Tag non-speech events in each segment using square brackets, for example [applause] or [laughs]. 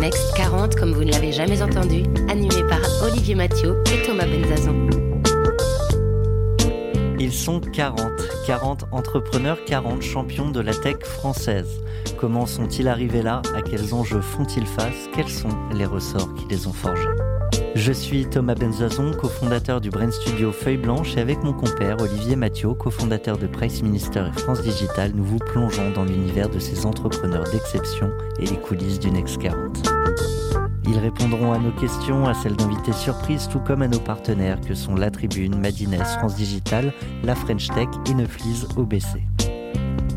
Next 40 comme vous ne l'avez jamais entendu, animé par Olivier Mathieu et Thomas Benzazon. Ils sont 40, 40 entrepreneurs, 40 champions de la tech française. Comment sont-ils arrivés là? À quels enjeux font-ils face? Quels sont les ressorts qui les ont forgés? Je suis Thomas Benzazon, cofondateur du Brain Studio Feuille Blanche et avec mon compère Olivier Mathieu, cofondateur de Price Minister et France Digital, nous vous plongeons dans l'univers de ces entrepreneurs d'exception et les coulisses du Next 40. Ils répondront à nos questions, à celles d'invités surprises, tout comme à nos partenaires que sont La Tribune, Madines, France Digital, La French Tech et Neuflis OBC.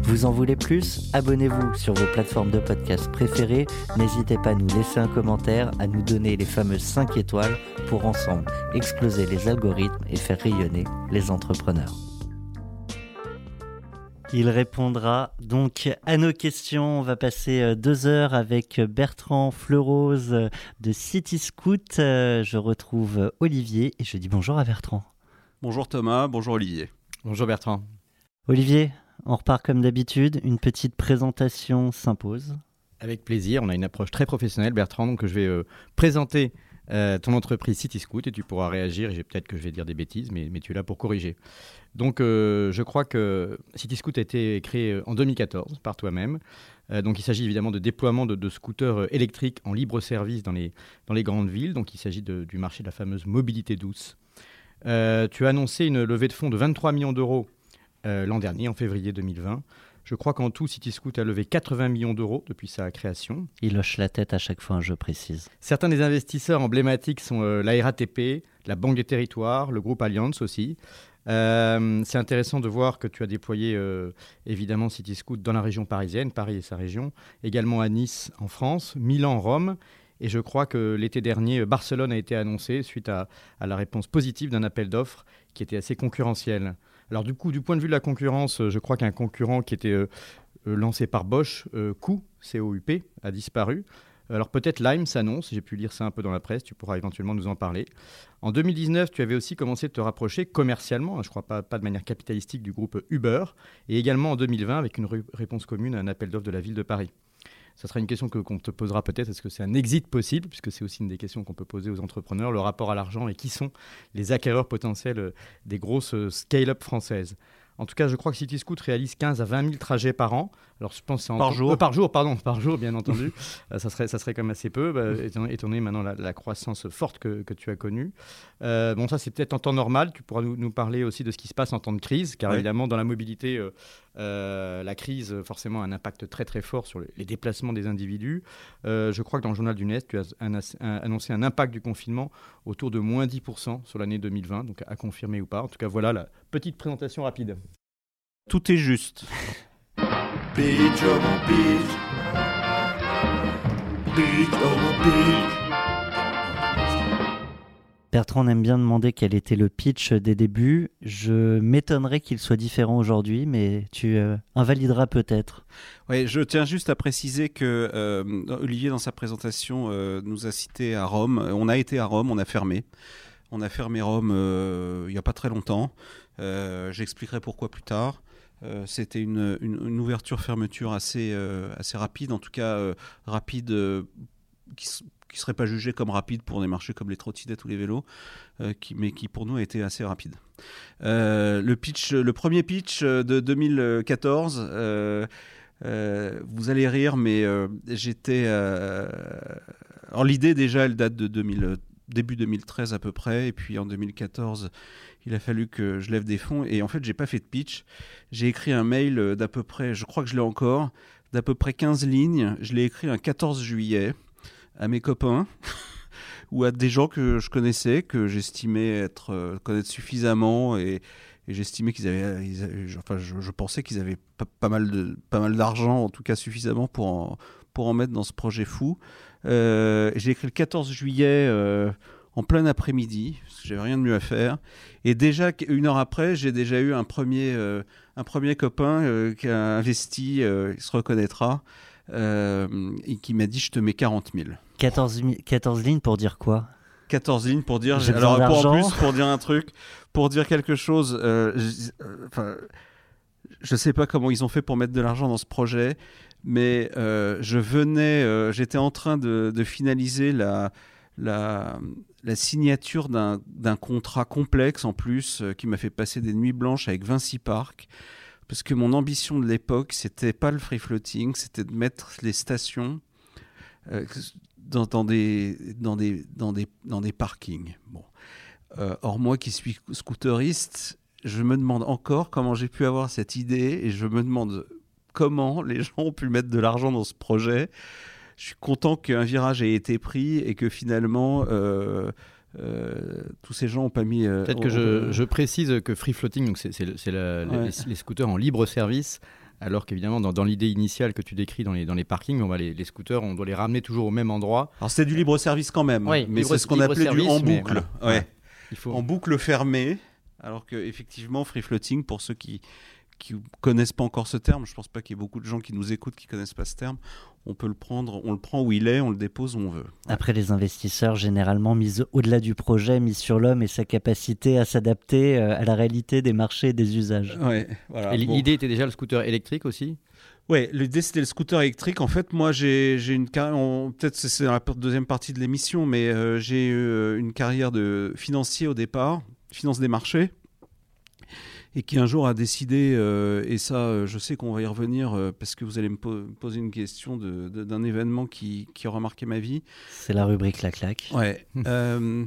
Vous en voulez plus? Abonnez-vous sur vos plateformes de podcast préférées. N'hésitez pas à nous laisser un commentaire, à nous donner les fameuses 5 étoiles pour ensemble exploser les algorithmes et faire rayonner les entrepreneurs. Il répondra donc à nos questions. On va passer euh, deux heures avec Bertrand Fleurose de City Scoot. Euh, Je retrouve Olivier et je dis bonjour à Bertrand. Bonjour Thomas, bonjour Olivier. Bonjour Bertrand. Olivier, on repart comme d'habitude. Une petite présentation s'impose. Avec plaisir, on a une approche très professionnelle Bertrand, donc je vais euh, présenter euh, ton entreprise City Scoot et tu pourras réagir. Et peut-être que je vais dire des bêtises, mais, tu es là pour corriger. Donc euh, je crois que City Scoot a été créé en 2014 par toi-même. Euh, donc il s'agit évidemment de déploiement de, de scooters euh, électriques en libre service dans les, dans les grandes villes. Donc il s'agit du marché de la fameuse mobilité douce. Euh, tu as annoncé une levée de fonds de 23 millions d'euros euh, l'an dernier, en février 2020. Je crois qu'en tout, City Scoot a levé 80 millions d'euros depuis sa création. Il hoche la tête à chaque fois, je précise. Certains des investisseurs emblématiques sont euh, la RATP, la Banque des Territoires, le groupe Allianz aussi. Euh, c'est intéressant de voir que tu as déployé euh, évidemment City Scoot dans la région parisienne, Paris et sa région, également à Nice en France, Milan, Rome. Et je crois que l'été dernier, Barcelone a été annoncé suite à, à la réponse positive d'un appel d'offres qui était assez concurrentiel. Alors du coup, du point de vue de la concurrence, euh, je crois qu'un concurrent qui était euh, euh, lancé par Bosch, euh, COUP, a disparu. Alors peut-être Lime s'annonce, j'ai pu lire ça un peu dans la presse, tu pourras éventuellement nous en parler. En 2019, tu avais aussi commencé de te rapprocher commercialement, hein, je crois pas, de manière capitalistique, du groupe Uber, et également en 2020 avec une ré- réponse commune à un appel d'offres de la ville de Paris. Ça sera une question que- qu'on te posera peut-être, est-ce que c'est un exit possible, puisque c'est aussi une des questions qu'on peut poser aux entrepreneurs, le rapport à l'argent et qui sont les acquéreurs potentiels euh, des grosses euh, scale-up françaises. En tout cas, je crois que City Scoot réalise 15 à 20 000 trajets par an. Alors, je pense que c'est en- Par jour. Euh, par jour, pardon, par jour, bien entendu. [laughs] Euh, ça, serait, ça serait quand même assez peu, bah, étant, étant donné maintenant la, la croissance forte que, que tu as connue. Euh, bon, ça, c'est peut-être en temps normal. Tu pourras nous, nous parler aussi de ce qui se passe en temps de crise, car Oui. évidemment, dans la mobilité, la crise, forcément, a un impact très, très fort sur les, déplacements des individus. Je crois que dans le journal du Nest, tu as un- un- annoncé un impact du confinement autour de moins 10% sur l'année 2020, donc à confirmer ou pas. En tout cas, voilà la petite présentation rapide. Tout est juste. Beach, oh mon beach. Beach, oh mon beach. Bertrand aime bien demander quel était le pitch des débuts. Je m'étonnerais qu'il soit différent aujourd'hui, mais tu euh, invalideras peut-être. Ouais, je tiens juste à préciser que euh, Olivier, dans sa présentation, euh, nous a cité à Rome. On a été à Rome, on a fermé. On a fermé Rome euh, il n'y a pas très longtemps. Euh, J'expliquerai pourquoi plus tard. Euh, C'était une, ouverture-fermeture assez, euh, assez rapide, en tout cas euh, rapide, qui ne serait pas jugée comme rapide pour des marchés comme les trottinettes ou les vélos, qui, mais qui pour nous a été assez rapide. Le, pitch, le premier pitch de 2014, euh, euh, vous allez rire, mais j'étais. alors l'idée déjà, elle date de 2000, début 2013 à peu près, et puis en 2014, il a fallu que je lève des fonds, et en fait, j'ai pas fait de pitch. J'ai écrit un mail euh, d'à peu près, je crois que je l'ai encore, d'à peu près 15 lignes. Je l'ai écrit un 14 juillet à mes copains. [laughs] ou à des gens que je connaissais, que j'estimais être euh, connaître suffisamment et, et j'estimais qu'ils avaient, je- enfin, je, pensais qu'ils avaient pas, mal de pas mal d'argent, en tout cas suffisamment pour en, pour en mettre dans ce projet fou. Euh, j'ai écrit le 14 juillet euh, en plein après-midi, parce que j'avais rien de mieux à faire. Et déjà, une heure après, j'ai déjà eu un premier, euh, un premier copain euh, qui a investi, euh, il se reconnaîtra, et qui m'a dit Je te mets 40 000. 14, mi- 14 lignes pour dire quoi? 14 lignes pour dire. J'ai Alors, pour, en plus, pour dire un truc, pour dire quelque chose. enfin, je sais pas comment ils ont fait pour mettre de l'argent dans ce projet, mais je venais, j'étais en train de, de finaliser la, la, la signature d'un contrat complexe en plus euh, qui m'a fait passer des nuits blanches avec Vinci Park. Parce que mon ambition de l'époque, c'était pas le free floating, c'était de mettre les stations euh, dans, dans des, dans, des, dans, des, dans des parkings. Bon. Euh, or, moi qui suis scooteriste, je me demande encore comment j'ai pu avoir cette idée et je me demande comment les gens ont pu mettre de l'argent dans ce projet. Je suis content qu'un virage ait été pris et que finalement euh, euh, tous ces gens n'ont pas mis. euh, Peut-être que je, je précise que free floating, donc c'est Ouais. les, les scooters en libre service, alors qu'évidemment dans, dans l'idée initiale que tu décris dans les, dans les parkings, on va les, les scooters, on doit les ramener toujours au même endroit. Alors c'est du libre service quand même, mais c'est ce qu'on appelait du service, en mais boucle. voilà. Ouais. Il faut. en boucle fermée, alors que effectivement free floating, pour ceux qui qui connaissent pas encore ce terme, je pense pas qu'il y ait beaucoup de gens qui nous écoutent qui connaissent pas ce terme. On peut le prendre, on le prend où il est, on le dépose où on veut. Après, les investisseurs, généralement, mis au-delà du projet, mis sur l'homme et sa capacité à s'adapter euh, à la réalité des marchés et des usages. Ouais, voilà. Et Bon. l'idée était déjà le scooter électrique aussi? Ouais, l'idée c'était le scooter électrique. En fait, moi j'ai une carrière, peut-être c'est- dans la deuxième partie de l'émission, mais euh, j'ai eu euh, une carrière de financier au départ, finance des marchés, et qui un jour a décidé, euh, et ça euh, je sais qu'on va y revenir euh, parce que vous allez me po- poser une question d'un événement qui, qui aura marqué ma vie. C'est la rubrique La Claque. Ouais. [laughs] euh,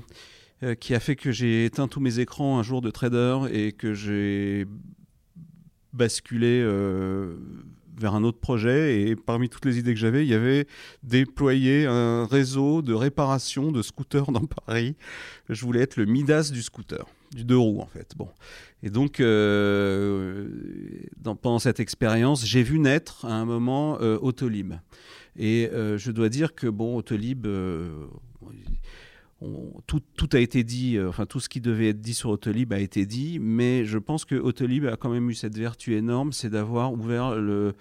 qui a fait que j'ai éteint tous mes écrans un jour de trader et que j'ai basculé vers un autre projet. Et parmi toutes les idées que j'avais, il y avait déployer un réseau de réparation de scooters dans Paris. Je voulais être le Midas du scooter, du deux roues en fait. Bon. Et donc, euh, pendant cette expérience, j'ai vu naître à un moment euh, Autolib. Et euh, je dois dire que bon, Autolib, euh, tout, a été dit, euh, enfin tout ce qui devait être dit sur Autolib a été dit, mais je pense que Autolib a quand même eu cette vertu énorme, c'est d'avoir ouvert le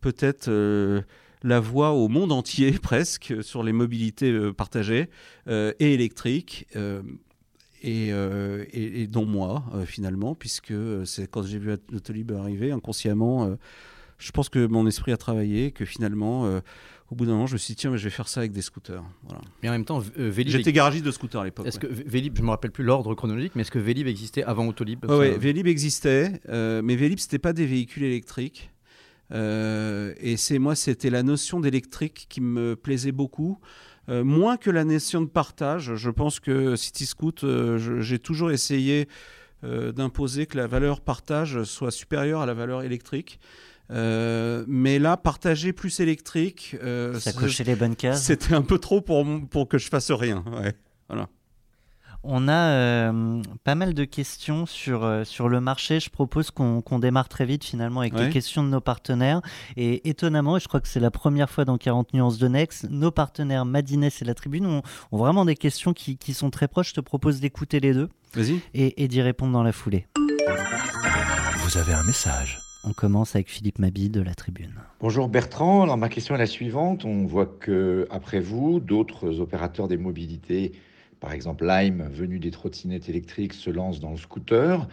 peut-être euh, la voie au monde entier [laughs] presque sur les mobilités euh, partagées euh, et électriques. euh, et, euh, et, et dont moi, euh, finalement, puisque euh, c'est quand j'ai vu Autolib arriver, inconsciemment, euh, je pense que mon esprit a travaillé, que finalement, au bout d'un moment, je me suis dit, tiens, mais je vais faire ça avec des scooters. Voilà. Mais en même temps, Vélib. J'étais garagiste de scooter à l'époque. Est-ce ouais. que Vélib, je me rappelle plus l'ordre chronologique, mais est-ce que Vélib existait avant Autolib Ouais, ouais, Vélib existait, mais Vélib, c'était pas des véhicules électriques. Et c'est moi, c'était la notion d'électrique qui me plaisait beaucoup. Euh, moins que la notion de partage. Je pense que City Scoot, euh, j'ai toujours essayé euh, d'imposer que la valeur partage soit supérieure à la valeur électrique. Euh, mais là, partager plus électrique, Ça cochait les bonnes cases. c'était un peu trop pour, pour que je fasse rien. Ouais. Voilà. On a euh, pas mal de questions sur, euh, sur le marché. Je propose qu'on qu'on démarre très vite finalement avec Ouais. les questions de nos partenaires. Et étonnamment, et je crois que c'est la première fois dans 40 nuances de Next, nos partenaires Madines et la Tribune ont, ont vraiment des questions qui, qui sont très proches. Je te propose d'écouter les deux Vas-y. et, et d'y répondre dans la foulée. Vous avez un message. On commence avec Philippe Mabi de la Tribune. Bonjour Bertrand, alors ma question est la suivante. On voit que après vous, d'autres opérateurs des mobilités, par exemple Lime, venu des trottinettes électriques, se lancent dans le scooter.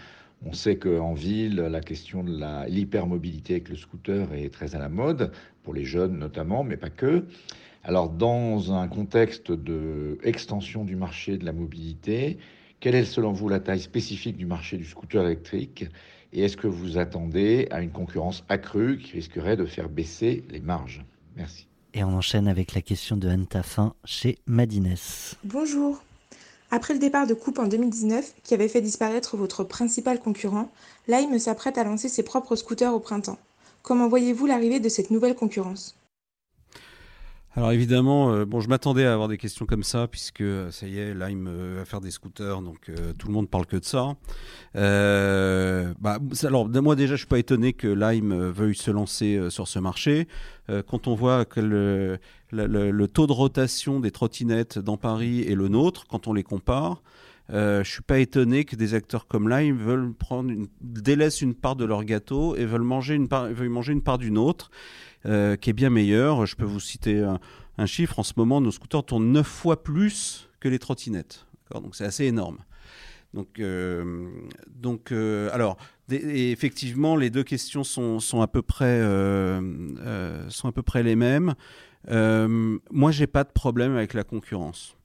On sait qu'en ville, la question de l'hypermobilité avec le scooter est très à la mode, pour les jeunes notamment, mais pas que. Alors dans un contexte de extension du marché de la mobilité, quelle est selon vous la taille spécifique du marché du scooter électrique? Et est-ce que vous attendez à une concurrence accrue qui risquerait de faire baisser les marges? Merci. Et on enchaîne avec la question de Anne Taffin chez Madines. Bonjour. Après le départ de Coupe en 2019, qui avait fait disparaître votre principal concurrent, Lime s'apprête à lancer ses propres scooters au printemps. Comment voyez-vous l'arrivée de cette nouvelle concurrence? Alors évidemment, euh, bon, je m'attendais à avoir des questions comme ça, puisque euh, ça y est, Lime euh, va faire des scooters, donc euh, tout le monde parle que de ça. Euh, bah, alors moi déjà, je suis pas étonné que Lime veuille se lancer sur ce marché. Quand on voit que le, le- le- le taux de rotation des trottinettes dans Paris et le nôtre, quand on les compare, euh, je suis pas étonné que des acteurs comme Lime veulent prendre une, délaissent une part de leur gâteau et veulent manger une part, veulent manger une part d'une autre, euh, qui est bien meilleure. Je peux vous citer un, chiffre. En ce moment, nos scooters tournent 9 fois plus que les trottinettes. Donc c'est assez énorme. Donc, euh, donc euh, alors, effectivement, les deux questions sont, à peu près, sont à peu près les mêmes. Moi, j'ai pas de problème avec la concurrence.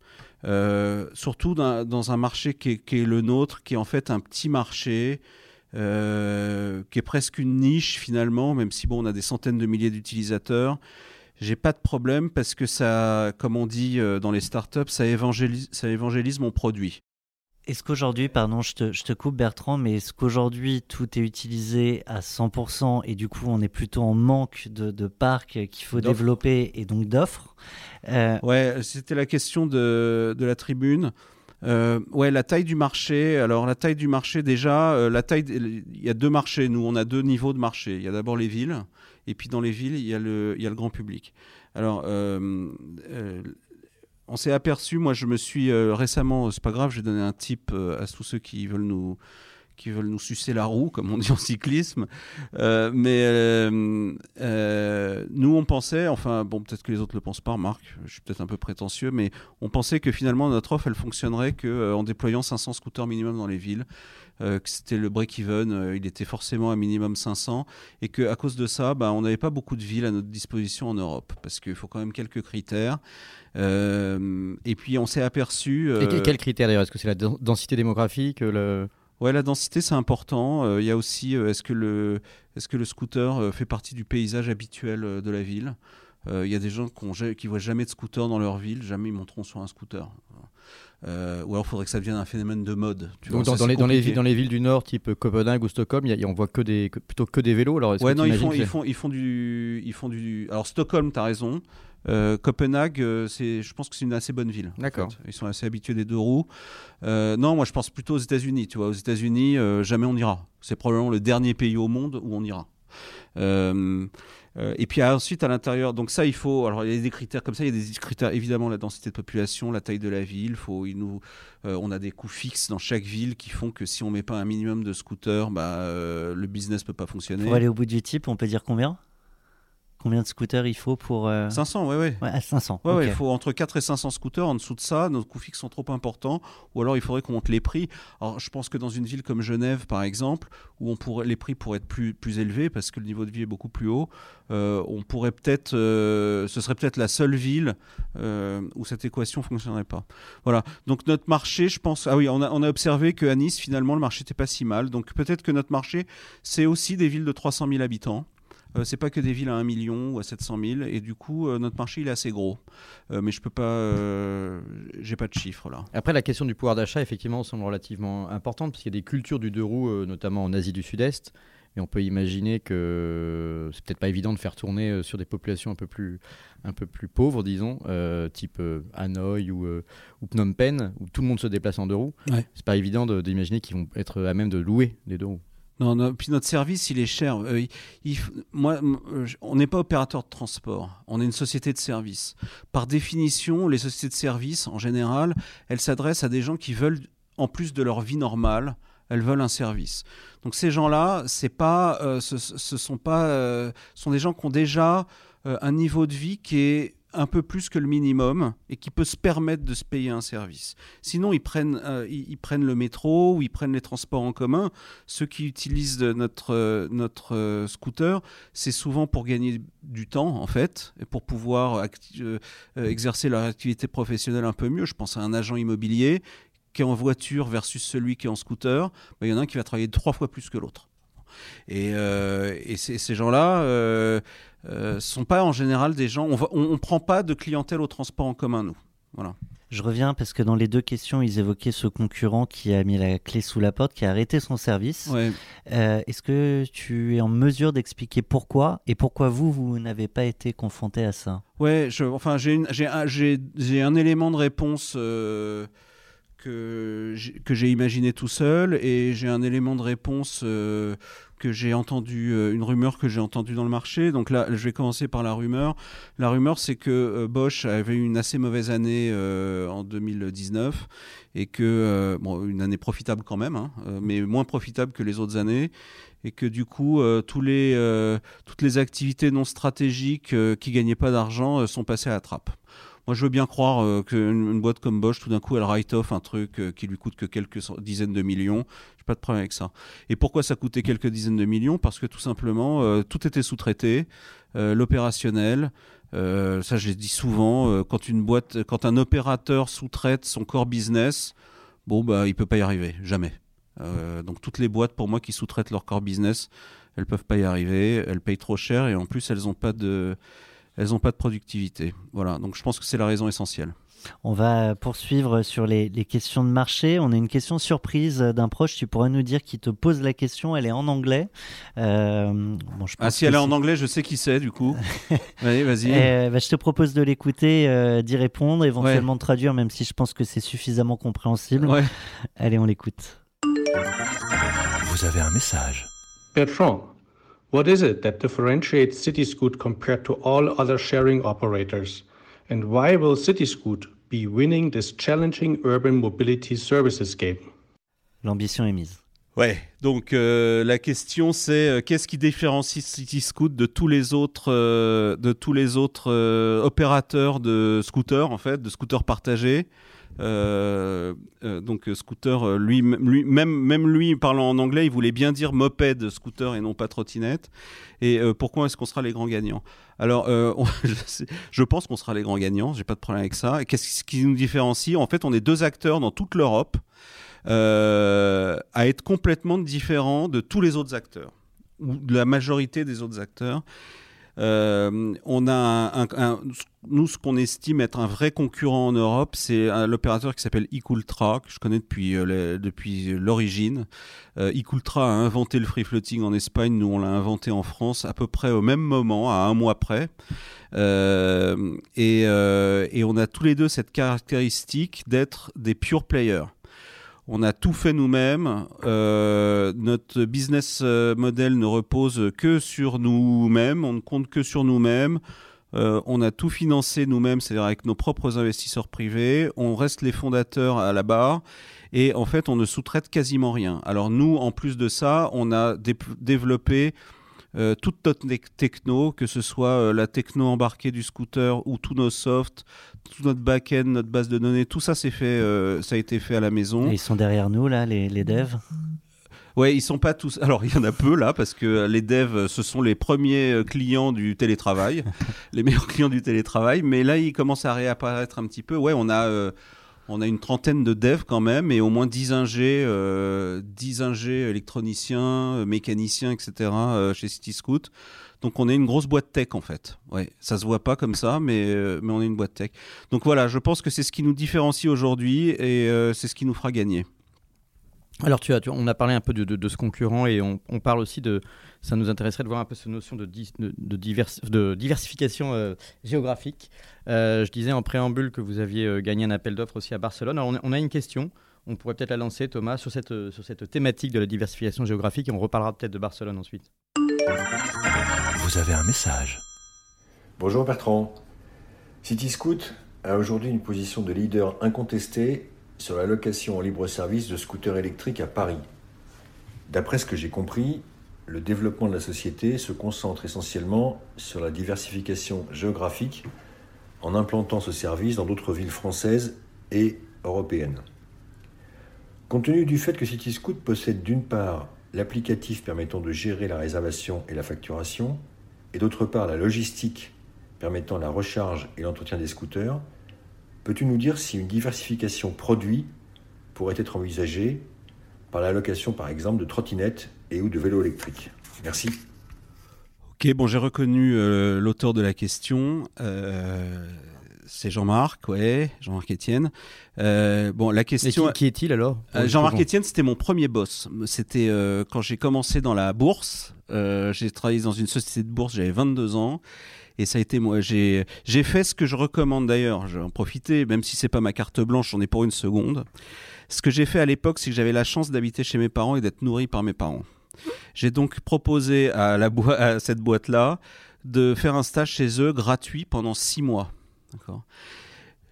Surtout dans, un marché qui est le nôtre, qui est en fait un petit marché, euh, qui est presque une niche finalement, même si bon, on a des centaines de milliers d'utilisateurs. J'ai pas de problème parce que ça, comme on dit euh, dans les startups, ça évangélise, ça évangélise mon produit. Est-ce qu'aujourd'hui, pardon, je te, je te coupe Bertrand, mais est-ce qu'aujourd'hui tout est utilisé à 100% et du coup on est plutôt en manque de, de parcs qu'il faut développer et donc d'offres Euh, Ouais, c'était la question de, de la tribune. Euh, ouais, la taille du marché. Alors, la taille du marché, déjà, euh, la taille, il y a deux marchés. Nous, on a deux niveaux de marché. Il y a d'abord les villes, et puis dans les villes, il y a le, grand public. Alors, euh, euh, on s'est aperçu, moi, je me suis récemment, c'est pas grave, j'ai donné un tip à tous ceux qui veulent nous qui veulent nous sucer la roue, comme on dit en cyclisme. Euh, mais euh, euh, nous, on pensait, enfin, bon, peut-être que les autres le pensent pas, Marc, je suis peut-être un peu prétentieux, mais on pensait que finalement notre offre, elle fonctionnerait que euh, en déployant 500 scooters minimum dans les villes, que c'était le break-even, il était forcément à minimum 500, et que à cause de ça, bah, on n'avait pas beaucoup de villes à notre disposition en Europe, parce qu'il faut quand même quelques critères. Et puis on s'est aperçu. Et que- quels critères d'ailleurs? Est-ce que c'est la den- densité démographique le... Ouais, la densité, c'est important. Euh, Il y a aussi, euh, est-ce que, le, est que le scooter euh, fait partie du paysage habituel de la ville? Il y a des gens qui, qui voient jamais de scooter dans leur ville, jamais ils monteront sur un scooter. Ou alors, il faudrait que ça devienne un phénomène de mode. Tu Donc vois, dans, ça, dans c'est les, dans, les, villes- dans les villes du Nord, type Copenhague ou Stockholm, y a- on voit que des, que- plutôt que des vélos. Alors, Ouais, que non, ils font, ils, font, ils, font du, ils font du. Alors, Stockholm, tu as raison. Euh, Copenhague, euh, c'est, je pense que c'est une assez bonne ville. en D'accord. fait. Ils sont assez habitués des deux roues. Euh, non, moi, je pense plutôt aux États-Unis. Tu vois, aux États-Unis, euh, jamais on ira. C'est probablement le dernier pays au monde où on ira. Et puis ensuite à l'intérieur, donc ça il faut. Alors il y a des critères comme ça, il y a des critères évidemment la densité de population, la taille de la ville. Faut, il nous, on a des coûts fixes dans chaque ville qui font que si on met pas un minimum de scooters, bah, le business peut pas fonctionner. Pour aller au bout du type, on peut dire combien? Combien de scooters il faut pour. euh, 500, ouais, ouais. Ouais, à 500. Ouais, ok. ouais, il faut entre 4 et 500 scooters. En dessous de ça, nos coûts fixes sont trop importants. Ou alors, il faudrait qu'on monte les prix. Alors, je pense que dans une ville comme Genève, par exemple, où on pourrait, les prix pourraient être plus, plus élevés parce que le niveau de vie est beaucoup plus haut, euh, on pourrait peut-être. euh, ce serait peut-être la seule ville où cette équation ne fonctionnerait pas. Voilà. Donc, notre marché, je pense. Ah oui, on a, on a observé qu'à Nice, finalement, le marché n'était pas si mal. Donc, peut-être que notre marché, c'est aussi des villes de 300 000 habitants. Euh, c'est pas que des villes à 1 million ou à 700 000 et du coup euh, notre marché il est assez gros Euh, mais je peux pas euh, j'ai pas de chiffres là Après, la question du pouvoir d'achat, effectivement, semble relativement importante, parce qu'il y a des cultures du deux roues, euh, notamment en Asie du Sud-Est. Et on peut imaginer que c'est peut-être pas évident de faire tourner sur des populations un peu plus, un peu plus pauvres, disons, euh, type euh, Hanoï ou, euh, ou Phnom Penh, où tout le monde se déplace en deux roues. Ouais. C'est pas évident de- d'imaginer qu'ils vont être à même de louer des deux roues. Non, non, puis notre service il est cher. Euh, moi euh, on n'est pas opérateur de transport. On est une société de service. Par définition les sociétés de service en général elles s'adressent à des gens qui veulent en plus de leur vie normale elles veulent un service. Donc ces gens-là, c'est pas, euh, ce, ce sont pas, euh, sont des gens qui ont déjà euh, un niveau de vie qui est un peu plus que le minimum et qui peut se permettre de se payer un service. Sinon, ils prennent, euh, ils, prennent le métro ou ils prennent les transports en commun. Ceux qui utilisent notre, euh, notre euh, scooter, c'est souvent pour gagner du temps, en fait, et pour pouvoir exercer leur activité professionnelle un peu mieux. Je pense à un agent immobilier qui est en voiture versus celui qui est en scooter. Ben, Il y en a un qui va travailler trois fois plus que l'autre. Et, ces gens-là euh, sont pas en général des gens. On ne on, on prend pas de clientèle au transport en commun, nous. Voilà. Je reviens parce que dans les deux questions, ils évoquaient ce concurrent qui a mis la clé sous la porte, qui a arrêté son service. Ouais. Euh, Est-ce que tu es en mesure d'expliquer pourquoi et pourquoi vous, vous n'avez pas été confronté à ça? Ouais, je, enfin, j'ai un, un élément de réponse euh, que j'ai- que j'ai imaginé tout seul et j'ai un élément de réponse euh, que j'ai entendu, euh, une rumeur que j'ai entendue dans le marché. Donc là, je vais commencer par la rumeur. La rumeur, c'est que euh, Bosch avait eu une assez mauvaise année euh, en 2019 et que, bon, une année profitable quand même, hein, mais moins profitable que les autres années et que du coup, les, toutes les activités non stratégiques euh, qui gagnaient pas d'argent sont passées à la trappe. Moi, je veux bien croire euh, qu'une une boîte comme Bosch, tout d'un coup, elle write-off un truc euh, qui lui coûte que quelques dizaines de millions. J'ai pas de problème avec ça. Et pourquoi ça coûtait quelques dizaines de millions? Parce que tout simplement, euh, tout était sous-traité, euh, l'opérationnel. ça, je l'ai dit souvent. quand une boîte, quand un opérateur sous-traite son core business, bon bah, il peut pas y arriver, jamais. Donc toutes les boîtes, pour moi, qui sous-traitent leur core business, elles peuvent pas y arriver, elles payent trop cher et en plus elles ont pas de, elles ont pas de productivité. Voilà. Donc je pense que c'est la raison essentielle. On va poursuivre sur les, les questions de marché. On a une question surprise d'un proche. Tu pourrais nous dire qui te pose la question. Elle est en anglais. Euh, bon, je Ah si elle est en anglais, je sais qui c'est du coup. Allez, [laughs] vas-y. Euh, bah, je te propose de l'écouter, euh, d'y répondre, éventuellement de traduire, même si je pense que c'est suffisamment compréhensible. Ouais. Allez, on l'écoute. Vous avez un message. Bertrand, what is it that differentiates Cityscoot compared to all other sharing operators? And why will Cityscoot be winning this challenging urban mobility services game? L'ambition est mise. Ouais, donc euh, la question c'est euh, qu'est-ce qui différencie Cityscoot de tous les autres, euh, de tous les autres euh, opérateurs de scooters en fait, de scooters partagés? Euh, euh, donc euh, scooter, lui, même, lui parlant en anglais, il voulait bien dire moped, scooter et non pas trottinette. Et pourquoi est-ce qu'on sera les grands gagnants? Alors, [laughs] je, pense qu'on sera les grands gagnants. J'ai pas de problème avec ça. Qu'est-ce qui nous différencie? En fait, on est deux acteurs dans toute l'Europe à être complètement différents de tous les autres acteurs ou de la majorité des autres acteurs. Euh, on a un- un- nous ce qu'on estime être un vrai concurrent en Europe, c'est un- l'opérateur qui s'appelle Ecoultra que je connais depuis euh, depuis l'origine. Euh, Ecoultra a inventé le free floating en Espagne, nous on l'a inventé en France à peu près au même moment, à un mois près. Euh, et, euh, et on a tous les deux cette caractéristique d'être des pure players. On a tout fait nous-mêmes. Euh, notre business euh, model ne repose que sur nous-mêmes. On ne compte que sur nous-mêmes. Euh, on a tout financé nous-mêmes, c'est-à-dire avec nos propres investisseurs privés. On reste les fondateurs à la barre. Et en fait, on ne sous-traite quasiment rien. Alors nous, en plus de ça, on a dé- développé euh, toute notre tec- techno, que ce soit euh, la techno embarquée du scooter ou tous nos softs, tout notre back-end, notre base de données, tout ça c'est fait, euh, ça a été fait à la maison. Et ils sont derrière nous, là, les, les devs? Ouais, ils sont pas tous. Alors, il y en a peu là, parce que les devs, ce sont les premiers clients du télétravail, [laughs] les meilleurs clients du télétravail. Mais là, ils commencent à réapparaître un petit peu. Ouais, on a, on a une trentaine de devs quand même, et au moins 10 ingés, euh, 10 ingés électroniciens, euh, mécaniciens, etc. euh, chez Cityscoot. Donc, on est une grosse boîte tech en fait. Ouais, ça se voit pas comme ça, mais, euh, mais on est une boîte tech. Donc voilà, je pense que c'est ce qui nous différencie aujourd'hui, et euh, c'est ce qui nous fera gagner. Alors, tu as, tu- on a parlé un peu de, de- de ce concurrent et on, on parle aussi de. Ça nous intéresserait de voir un peu cette notion de, dis- de, de divers- de diversification euh, géographique. Euh, je disais en préambule que vous aviez euh, gagné un appel d'offres aussi à Barcelone. Alors, on a, on a une question. On pourrait peut-être la lancer, Thomas, sur cette, sur cette thématique de la diversification géographique et on reparlera peut-être de Barcelone ensuite. Vous avez un message. Bonjour Bertrand. Cityscoot a aujourd'hui une position de leader incontesté sur la location en libre service de scooters électriques à Paris. D'après ce que j'ai compris, le développement de la société se concentre essentiellement sur la diversification géographique en implantant ce service dans d'autres villes françaises et européennes. Compte tenu du fait que Cityscoot possède d'une part l'applicatif permettant de gérer la réservation et la facturation, et d'autre part la logistique permettant la recharge et l'entretien des scooters, peux-tu nous dire si une diversification produit pourrait être envisagée par la location par exemple de trottinettes et ou de vélos électriques? Merci. Ok, bon, j'ai reconnu euh, l'auteur de la question. Euh, c'est Jean-Marc, ouais, Jean-Marc Etienne. Euh, bon, la Et question. qui, qui est-il alors? Euh, Jean-Marc Etienne, c'était mon premier boss. C'était euh, quand j'ai commencé dans la bourse. Euh, j'ai travaillé dans une société de bourse, j'avais 22 ans. Et ça a été moi. J'ai fait ce que je recommande d'ailleurs. Je vais en profiter, même si c'est pas ma carte blanche, j'en ai pour une seconde. Ce que j'ai fait à l'époque, c'est que j'avais la chance d'habiter chez mes parents et d'être nourri par mes parents. J'ai donc proposé à, la à cette boîte-là de faire un stage chez eux gratuit pendant six mois. D'accord?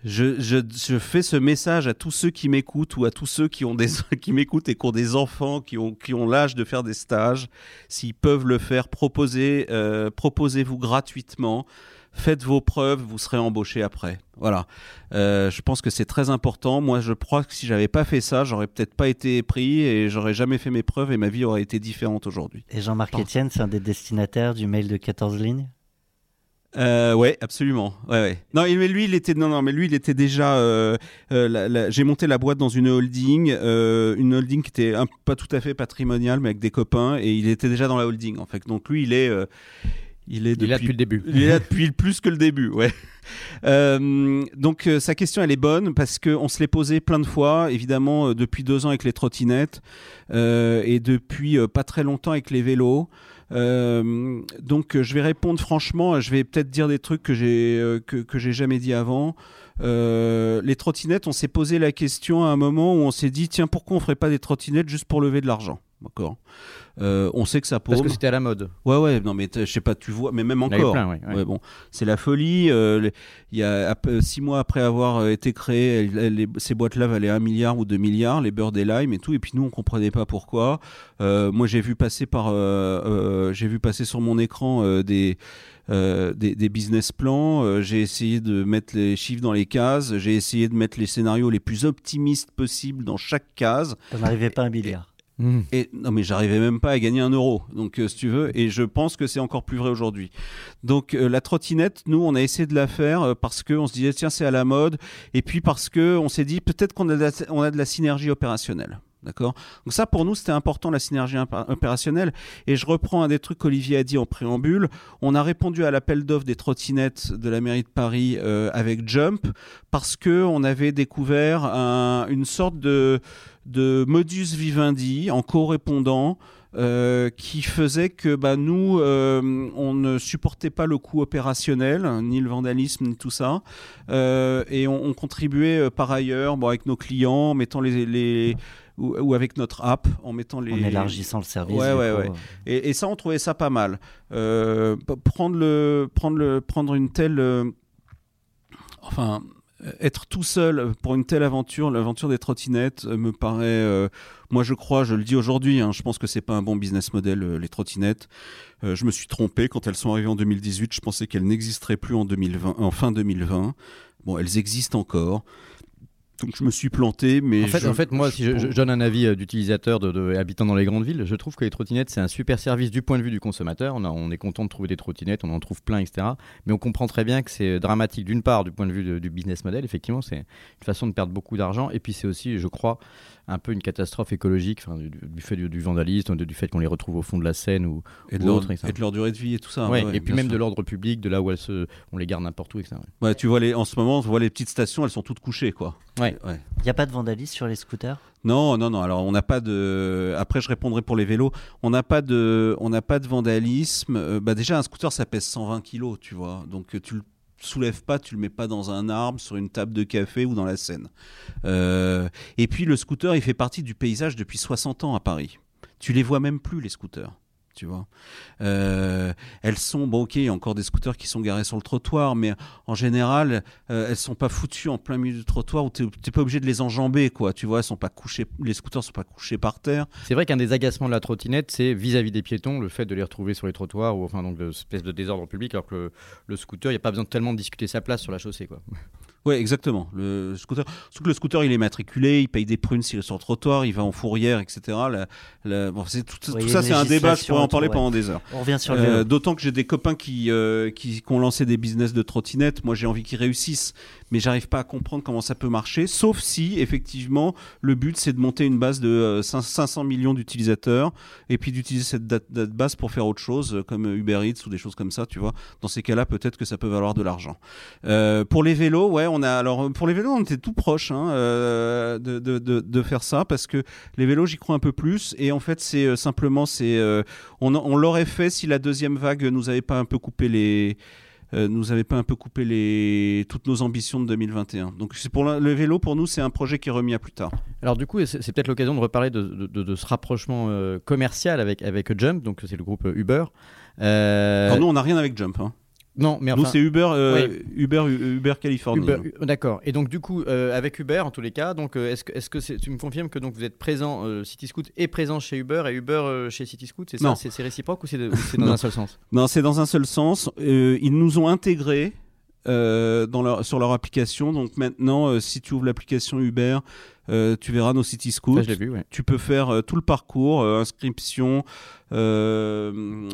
Je, je, je fais ce message à tous ceux qui m'écoutent ou à tous ceux qui, ont des, [laughs] qui m'écoutent et qui ont des enfants, qui ont, qui ont l'âge de faire des stages. S'ils peuvent le faire, proposez, euh, proposez-vous gratuitement. Faites vos preuves, vous serez embauché après. Voilà. Euh, je pense que c'est très important. Moi, je crois que si j'avais pas fait ça, j'aurais peut-être pas été pris et j'aurais jamais fait mes preuves et ma vie aurait été différente aujourd'hui. Et Jean-Marc Etienne, c'est un des destinataires du mail de 14 lignes? Euh, ouais, absolument. Ouais, ouais. Non, mais lui, il était non, non, mais lui, il était déjà. euh, euh, J'ai monté la boîte dans une holding, euh, une holding qui était un- pas tout à fait patrimoniale, mais avec des copains, et il était déjà dans la holding. En fait, donc lui, il est. euh, il est Il est là depuis le début. Il est là depuis plus que le début, ouais. [laughs] Euh, donc euh, sa question, elle est bonne parce qu'on se l'est posée plein de fois, évidemment euh, depuis deux ans avec les trottinettes euh, et depuis pas très longtemps avec les vélos. Euh, donc euh, je vais répondre franchement, je vais peut-être dire des trucs que j'ai euh, que, j'ai jamais dit avant. Euh, les trottinettes, on s'est posé la question à un moment où on s'est dit tiens pourquoi on ferait pas des trottinettes juste pour lever de l'argent, d'accord Euh, On sait que ça Parce paume. que c'était à la mode. Ouais, ouais, non, mais je sais pas, tu vois, mais même Il y en avait encore. plein, ouais, ouais. bon, c'est la folie. euh, Il y a peu- six mois après avoir euh, été créé, les- ces boîtes-là valaient un milliard ou deux milliards, les beurre des limes et tout. Et puis nous, on comprenait pas pourquoi. Euh, moi, j'ai vu passer par, euh, euh, j'ai vu passer sur mon écran euh, des. euh, des, des business plans, euh, j'ai essayé de mettre les chiffres dans les cases, j'ai essayé de mettre les scénarios les plus optimistes possibles dans chaque case. On n'arrivait pas à un milliard. Et non, mais j'arrivais même pas à gagner un euro. Donc, euh, si tu veux, et je pense que c'est encore plus vrai aujourd'hui. Donc, euh, la trottinette, nous, on a essayé de la faire euh, parce que on se disait tiens, c'est à la mode, et puis parce que on s'est dit peut-être qu'on a, de la- a de la synergie opérationnelle. D'accord? Donc ça, pour nous, c'était important, la synergie opérationnelle. Et je reprends un des trucs qu'Olivier a dit en préambule. On a répondu à l'appel d'offres des trottinettes de la mairie de Paris avec Jump parce que on avait découvert un- une sorte de, de modus vivendi en co-répondant euh, qui faisait que bah, nous, euh, on ne supportait pas le coût opérationnel, ni le vandalisme, ni tout ça. Euh, et on, on contribuait euh, par ailleurs bon, avec nos clients, en mettant les... les ou, ou avec notre app, en mettant les... En élargissant le service, Ouais, du ouais, coup, ouais. Et, et ça, on trouvait ça pas mal. Prendre, le, prendre, le, prendre une telle... enfin, être tout seul pour une telle aventure, l'aventure des trottinettes, euh, me paraît. euh, moi, je crois, je le dis aujourd'hui, hein, je pense que c'est pas un bon business model, euh, les trottinettes. Euh, je me suis trompé quand elles sont arrivées en 2018. Je pensais qu'elles n'existeraient plus en, 2020, en fin 2020. Bon, elles existent encore. Donc, je me suis planté, mais. En fait, je- en fait, moi, si je, je donne un avis euh, d'utilisateur de, de- habitant dans les grandes villes, je trouve que les trottinettes, c'est un super service du point de vue du consommateur. On, a- on est content de trouver des trottinettes, on en trouve plein, etc. Mais on comprend très bien que c'est dramatique, d'une part, du point de vue de- du business model. Effectivement, c'est une façon de perdre beaucoup d'argent. Et puis, c'est aussi, je crois, un peu une catastrophe écologique enfin, du, du fait du, du vandalisme, du fait qu'on les retrouve au fond de la Seine ou, Et de ou leur- autre, etc. et de leur durée de vie et tout ça. Ouais, ouais, et puis même sûr. de l'ordre public, de là où elles se, on les garde n'importe où, etc. ouais. Ouais, tu vois les, en ce moment, tu vois les petites stations, elles sont toutes couchées, quoi. Ouais. Il n'y a pas de vandalisme sur les scooters? Non, non, non. Alors, on n'a pas de. Après, je répondrai pour les vélos. On n'a pas de, on n'a pas de vandalisme. Euh, bah, déjà, un scooter, ça pèse 120 kilos, tu vois. Donc, euh, tu le soulèves pas, tu le mets pas dans un arbre, sur une table de café ou dans la Seine. Euh, et puis, le scooter, il fait partie du paysage depuis 60 ans à Paris. Tu les vois même plus, les scooters. Tu vois, Euh, elles sont bon, ok, il y a encore des scooters qui sont garés sur le trottoir, mais en général, euh, elles sont pas foutues en plein milieu du trottoir où tu n'es pas obligé de les enjamber, quoi. Tu vois, elles sont pas couchées, les scooters sont pas couchés par terre. C'est vrai qu'un des agacements de la trottinette, c'est vis-à-vis des piétons, le fait de les retrouver sur les trottoirs ou enfin donc de espèce de désordre public, alors que le, scooter, il n'y a pas besoin de tellement de discuter sa place sur la chaussée, quoi. Ouais, exactement. Le scooter, surtout que le scooter, il est matriculé, il paye des prunes s'il est sur le trottoir, il va en fourrière, etc. La- la- bon, c'est tout, Oui, ça, c'est un débat. Je pourrais en parler ouais. pendant des heures. On revient sur le Euh. D'autant que j'ai des copains qui, euh, qui, qui ont lancé des business de trottinettes. Moi, j'ai envie qu'ils réussissent, mais j'arrive pas à comprendre comment ça peut marcher. Sauf si, effectivement, le but c'est de monter une base de euh, cin- 500 millions d'utilisateurs et puis d'utiliser cette date, date base pour faire autre chose, euh, comme Uber Eats ou des choses comme ça. Tu vois, dans ces cas-là, peut-être que ça peut valoir de l'argent. Euh, pour les vélos, ouais, on a alors pour les vélos, on était tout proche hein, euh, de, de, de, de faire ça parce que les vélos, j'y crois un peu plus. Et en fait, c'est euh, simplement, c'est euh, on, on l'aurait fait si la deuxième vague nous avait pas un peu coupé les euh, nous avait pas un peu coupé les toutes nos ambitions de 2021. Donc c'est pour la- le vélo pour nous, c'est un projet qui est remis à plus tard. Alors du coup, c'est peut-être l'occasion de reparler de, de- de- de ce rapprochement euh, commercial avec, avec Jump, donc c'est le groupe euh, Uber. Alors nous, on n'a rien avec Jump. hein. Non, mais nous, enfin, c'est Uber, euh, oui. Uber, Uber Californie. U- D'accord. Et donc du coup, euh, avec Uber, en tous les cas, donc euh, est-ce que, est-ce que c'est- tu me confirmes que donc vous êtes présent, euh, CityScoot est présent chez Uber et Uber euh, chez CityScoot, c'est ça? C'est réciproque ou c'est dans un seul sens? Non, c'est dans un seul sens. Euh, ils nous ont intégrés euh, dans leur, sur leur application. Donc maintenant, euh, si tu ouvres l'application Uber, euh, tu verras nos City. Ça, vu, ouais. Tu peux faire euh, tout le parcours, euh, inscription, euh,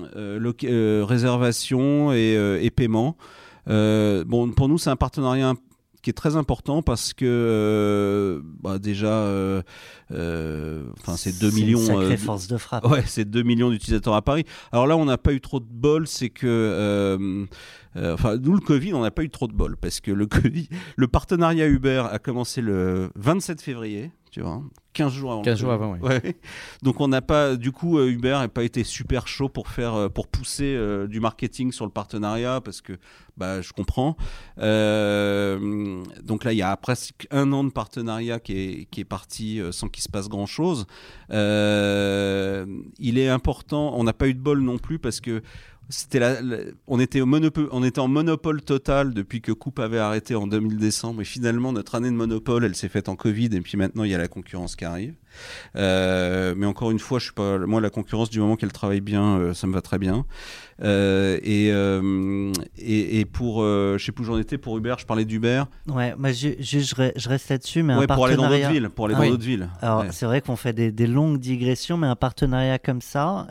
réservation et, euh, et paiement. Euh, bon, pour nous, c'est un partenariat qui est très important parce que euh, bah, déjà, euh, euh, enfin, c'est 2 C'est une millions. euh, force de frappe. Ouais, c'est 2 millions d'utilisateurs à Paris. Alors là, on n'a pas eu trop de bol, c'est que. Enfin, nous, le Covid, on n'a pas eu trop de bol parce que le [laughs] Covid, le partenariat Uber a commencé le 27 février, tu vois, 15 jours avant. le 15 jours avant, oui. Ouais. Donc on n'a pas, du coup, euh, Uber n'a pas été super chaud pour faire, euh, pour pousser euh, du marketing sur le partenariat parce que, bah, je comprends. Euh, donc là, il y a presque un an de partenariat qui est, qui est parti sans qu'il se passe grand chose. Euh, il est important. On n'a pas eu de bol non plus parce que c'était la, la- on était au monopole, on était en monopole total depuis que Coupe avait arrêté en 2000 décembre et finalement notre année de monopole elle s'est faite en Covid et puis maintenant il y a la concurrence qui arrive. Euh, mais encore une fois, je suis pas moi la concurrence du moment qu'elle travaille bien, euh, ça me va très bien. Euh, et, et et pour je sais plus où j'en étais pour Uber, je parlais d'Uber. Ouais, moi je, je, je re- je reste là-dessus, mais un Ouais, pour aller dans d'autres villes, pour aller Ah dans oui. d'autres villes. Alors Ouais. c'est vrai qu'on fait des, des longues digressions, mais un partenariat comme ça.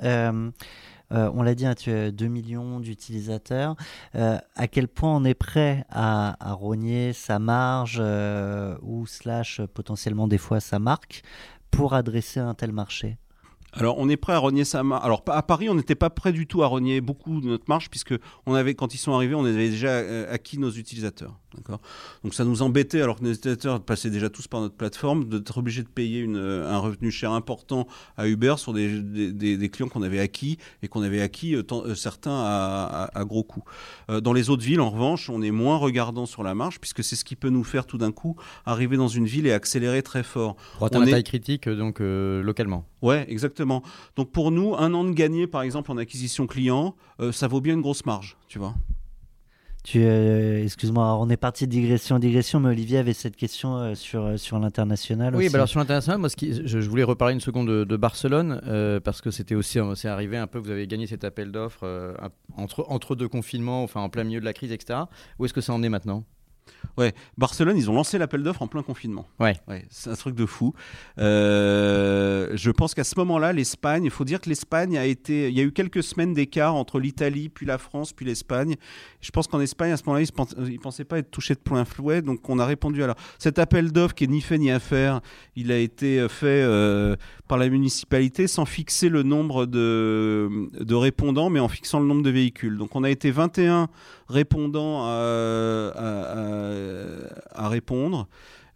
Euh, on l'a dit, hein, tu as 2 millions d'utilisateurs. Euh, à quel point on est prêt à, à rogner sa marge euh, ou slash potentiellement des fois sa marque pour adresser un tel marché? Alors, on est prêt à rogner sa marge. Alors, à Paris, on n'était pas prêt du tout à rogner beaucoup de notre marge, puisque on avait, quand ils sont arrivés, on avait déjà acquis nos utilisateurs. Donc, ça nous embêtait, alors que nos utilisateurs passaient déjà tous par notre plateforme, d'être obligés de payer une, euh, un revenu cher important à Uber sur des, des- des- des clients qu'on avait acquis et qu'on avait acquis euh, tant- euh, certains à, à- à gros coûts. Euh, dans les autres villes, en revanche, on est moins regardant sur la marge, puisque c'est ce qui peut nous faire tout d'un coup arriver dans une ville et accélérer très fort. Pour atteindre On la est- taille critique, donc localement. Ouais, exactement. Donc pour nous, un an de gagné, par exemple, en acquisition client, ça vaut bien une grosse marge, tu vois. Tu, euh, excuse-moi, on est parti de digression en digression, mais Olivier avait cette question euh, sur, euh, sur l'international Oui, aussi. bah alors sur l'international, moi, ce qui- je, je voulais reparler une seconde de, de Barcelone euh, parce que c'était aussi, euh, c'est arrivé un peu, vous avez gagné cet appel d'offres entre, entre deux confinements, enfin en plein milieu de la crise, etc. Où est-ce que ça en est maintenant? Ouais, Barcelone, ils ont lancé l'appel d'offres en plein confinement. Ouais. c'est un truc de fou. Euh, je pense qu'à ce moment-là, l'Espagne, il faut dire que l'Espagne a été. Il y a eu quelques semaines d'écart entre l'Italie, puis la France, puis l'Espagne. Je pense qu'en Espagne, à ce moment-là, ils ne pensaient pas être touchés de plein fouet, donc on a répondu à la... Cet appel d'offres qui est ni fait ni à faire, il a été fait euh, par la municipalité sans fixer le nombre de, de répondants, mais en fixant le nombre de véhicules. Donc on a été 21 répondants à, répondre.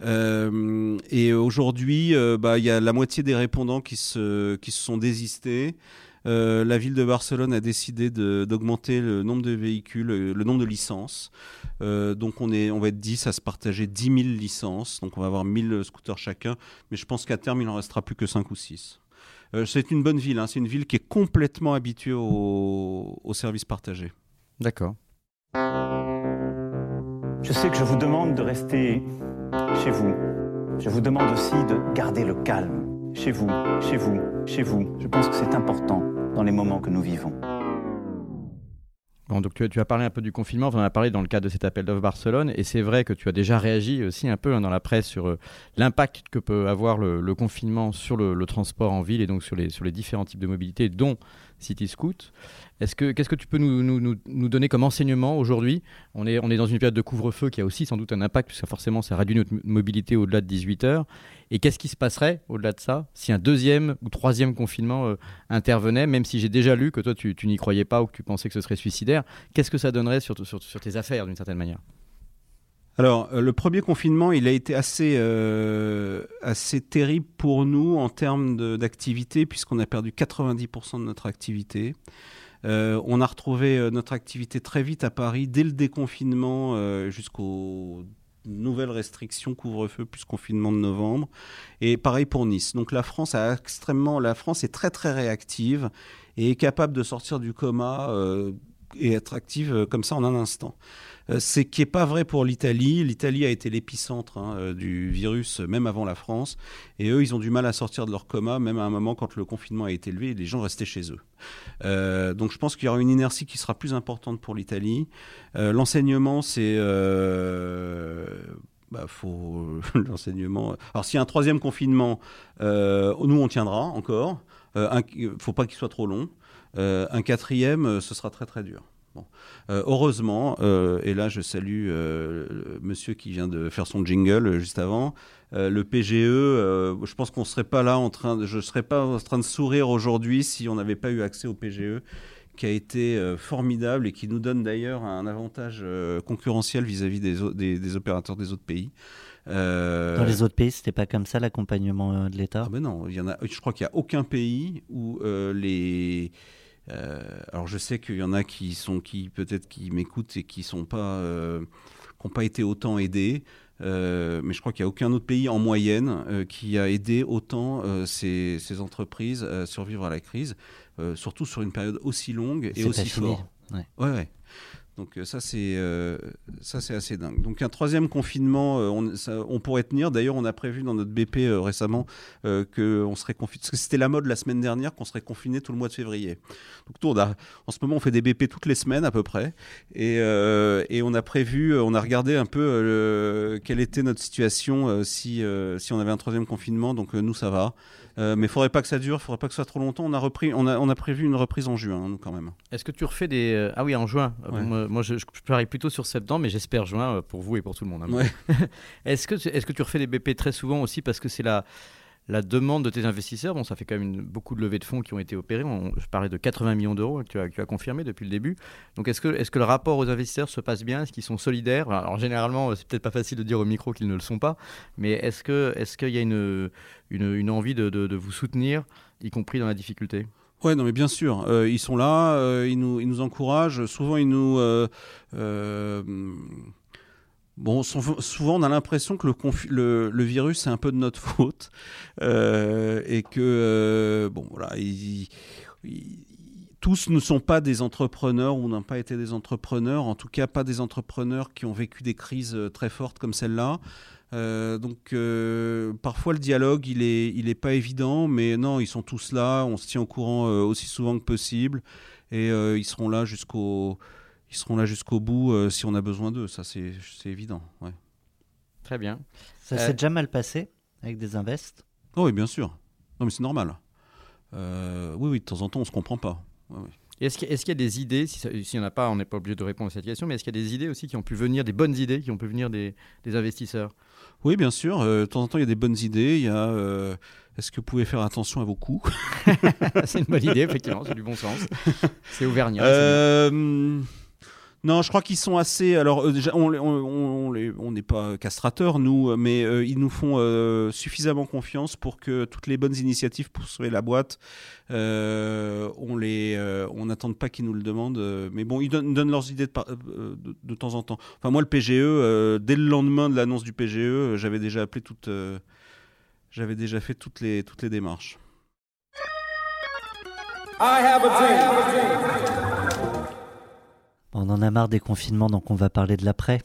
Euh, et aujourd'hui, euh, bah, il y a la moitié des répondants qui se, qui se sont désistés. Euh, la ville de Barcelone a décidé d'augmenter le nombre de véhicules, le nombre de licences. Donc on, est, on va être 10 à se partager 10 000 licences. Donc on va avoir 1000 scooters chacun. Mais je pense qu'à terme, il n'en restera plus que 5 ou 6. Euh, c'est une bonne ville. hein. C'est une ville qui est complètement habituée au, au service partagé. D'accord. Je sais que je vous demande de rester chez vous. Je vous demande aussi de garder le calme. Chez vous, chez vous, chez vous. Je pense que c'est important dans les moments que nous vivons. Bon, donc tu, as parlé un peu du confinement, on en a parlé dans le cadre de cet appel d'offres Barcelone, et c'est vrai que tu as déjà réagi aussi un peu hein, dans la presse sur euh, l'impact que peut avoir le, confinement sur le, le transport en ville et donc sur les, sur les différents types de mobilité, dont City Scoot. Est-ce que, qu'est-ce que tu peux nous, nous, nous, donner comme enseignement aujourd'hui? On est, on est dans une période de couvre-feu qui a aussi sans doute un impact, puisque forcément ça réduit notre mobilité au-delà de 18 heures. Et qu'est-ce qui se passerait au-delà de ça si un deuxième ou troisième confinement euh, intervenait, même si j'ai déjà lu que toi tu, tu n'y croyais pas ou que tu pensais que ce serait suicidaire Qu'est-ce que ça donnerait sur, sur, sur tes affaires d'une certaine manière? Alors, euh, le premier confinement, il a été assez, euh, assez terrible pour nous en termes d'activité, puisqu'on a perdu 90% de notre activité. Euh, on a retrouvé euh, notre activité très vite à Paris, dès le déconfinement euh, jusqu'aux nouvelles restrictions, couvre-feu plus confinement de novembre. Et pareil pour Nice. Donc la France a extrêmement, la France est très très réactive et est capable de sortir du coma et être active comme ça en un instant. Euh, C'est qui n'est pas vrai pour l'Italie. L'Italie a été l'épicentre hein, euh, du virus, euh, même avant la France. Et eux, ils ont du mal à sortir de leur coma, même à un moment quand le confinement a été levé et les gens restaient chez eux. Donc je pense qu'il y aura une inertie qui sera plus importante pour l'Italie. L'enseignement, c'est... bah, faut. [laughs] Alors s'il un troisième confinement, nous on tiendra encore. Euh, un, faut pas qu'il soit trop long. Un quatrième, ce sera très très dur. Bon. Euh, heureusement, euh, et là je salue euh, le monsieur qui vient de faire son jingle juste avant, le PGE, je pense qu'on serait pas là en train, de, je serais pas en train de sourire aujourd'hui si on n'avait pas eu accès au PGE, qui a été formidable et qui nous donne d'ailleurs un avantage concurrentiel vis-à-vis des, au- des, des opérateurs des autres pays. Euh, Dans les autres pays, c'était pas comme ça l'accompagnement de l'État? Ah ben non, il y en a, je crois qu'il n'y a aucun pays où euh, les. Euh, alors je sais qu'il y en a qui sont qui peut-être qui m'écoutent et qui sont pas euh, qui n'ont pas été autant aidés. euh, mais je crois qu'il n'y a aucun autre pays en moyenne euh, qui a aidé autant euh, ces, ces entreprises à survivre à la crise, surtout sur une période aussi longue et aussi pas fini, fort. ouais. Ouais, ouais. Donc euh, ça c'est euh, ça c'est assez dingue. Donc un troisième confinement, euh, on, pourrait tenir. D'ailleurs, on a prévu dans notre BP récemment que on serait confiné. Parce que c'était la mode la semaine dernière qu'on serait confiné tout le mois de février. Donc a- en ce moment, on fait des BP toutes les semaines à peu près, et, et on a prévu, on a regardé un peu le- quelle était notre situation si si on avait un troisième confinement. Donc nous ça va. Euh, mais il faudrait pas que ça dure, il faudrait pas que ce soit trop longtemps. On a repris, on a, on a prévu une reprise en juin, nous quand même. Est-ce que tu refais des. euh, Ah oui, en juin. Ouais. moi, moi, je, je parie plutôt sur septembre, mais j'espère juin euh, pour vous et pour tout le monde. hein. Ouais. [laughs] est-ce, que, tu- est-ce que tu refais des BP très souvent aussi parce que c'est la, la demande de tes investisseurs Bon, ça fait quand même beaucoup de levées de fonds qui ont été opérées. On- je parlais de 80 millions d'euros hein, que tu as, confirmé depuis le début. Donc est-ce que, le rapport aux investisseurs se passe bien? Est-ce qu'ils sont solidaires? Alors généralement, c'est peut-être pas facile de dire au micro qu'ils ne le sont pas, mais est-ce, qu'il y a une, envie de, vous soutenir, y compris dans la difficulté? Ouais, non, mais bien sûr, euh, ils sont là, euh, ils, nous, encouragent. Souvent, ils nous. euh, bon, sou- souvent, on a l'impression que le, virus, c'est un peu de notre [laughs] faute. euh, et que, euh, bon, voilà, tous ne sont pas des entrepreneurs ou n'ont pas été des entrepreneurs, en tout cas pas des entrepreneurs qui ont vécu des crises euh, très fortes comme celle-là. Donc parfois le dialogue il est pas évident, mais non ils sont tous là, on se tient au courant aussi souvent que possible et ils seront là jusqu'au ils seront là jusqu'au bout euh, si on a besoin d'eux, ça c'est c'est évident. Ouais. Très bien. Ça Euh, s'est déjà mal passé avec des invests? Oh oui bien sûr, non mais c'est normal. Euh, oui oui de temps en temps on se comprend pas. Ouais, Est-ce qu'il y, est-ce qu'il y a des idées, si ça- s'il n'y en a pas, on n'est pas obligé de répondre à cette question, mais est-ce qu'il y a des idées aussi qui ont pu venir, des bonnes idées qui ont pu venir des, des investisseurs? Oui, bien sûr. euh, de temps en temps, il y a des bonnes idées. Il y a. euh, Est-ce que vous pouvez faire attention à vos coûts? [laughs] C'est une bonne idée, effectivement, c'est du bon sens. C'est auvergnat. Euh, non, je crois qu'ils sont assez. Alors, euh, on, n'est pas castrateurs, nous, mais euh, ils nous font euh, suffisamment confiance pour que toutes les bonnes initiatives pour sauver la boîte, euh, on les, euh, n'attende pas qu'ils nous le demandent. euh, mais bon, ils donnent, donnent leurs idées de, euh, temps en temps. Enfin, moi, le PGE, euh, dès le lendemain de l'annonce du PGE, euh, j'avais déjà appelé toute. euh, j'avais déjà fait toutes les, toutes les démarches. On en a marre des confinements, donc on va parler de l'après.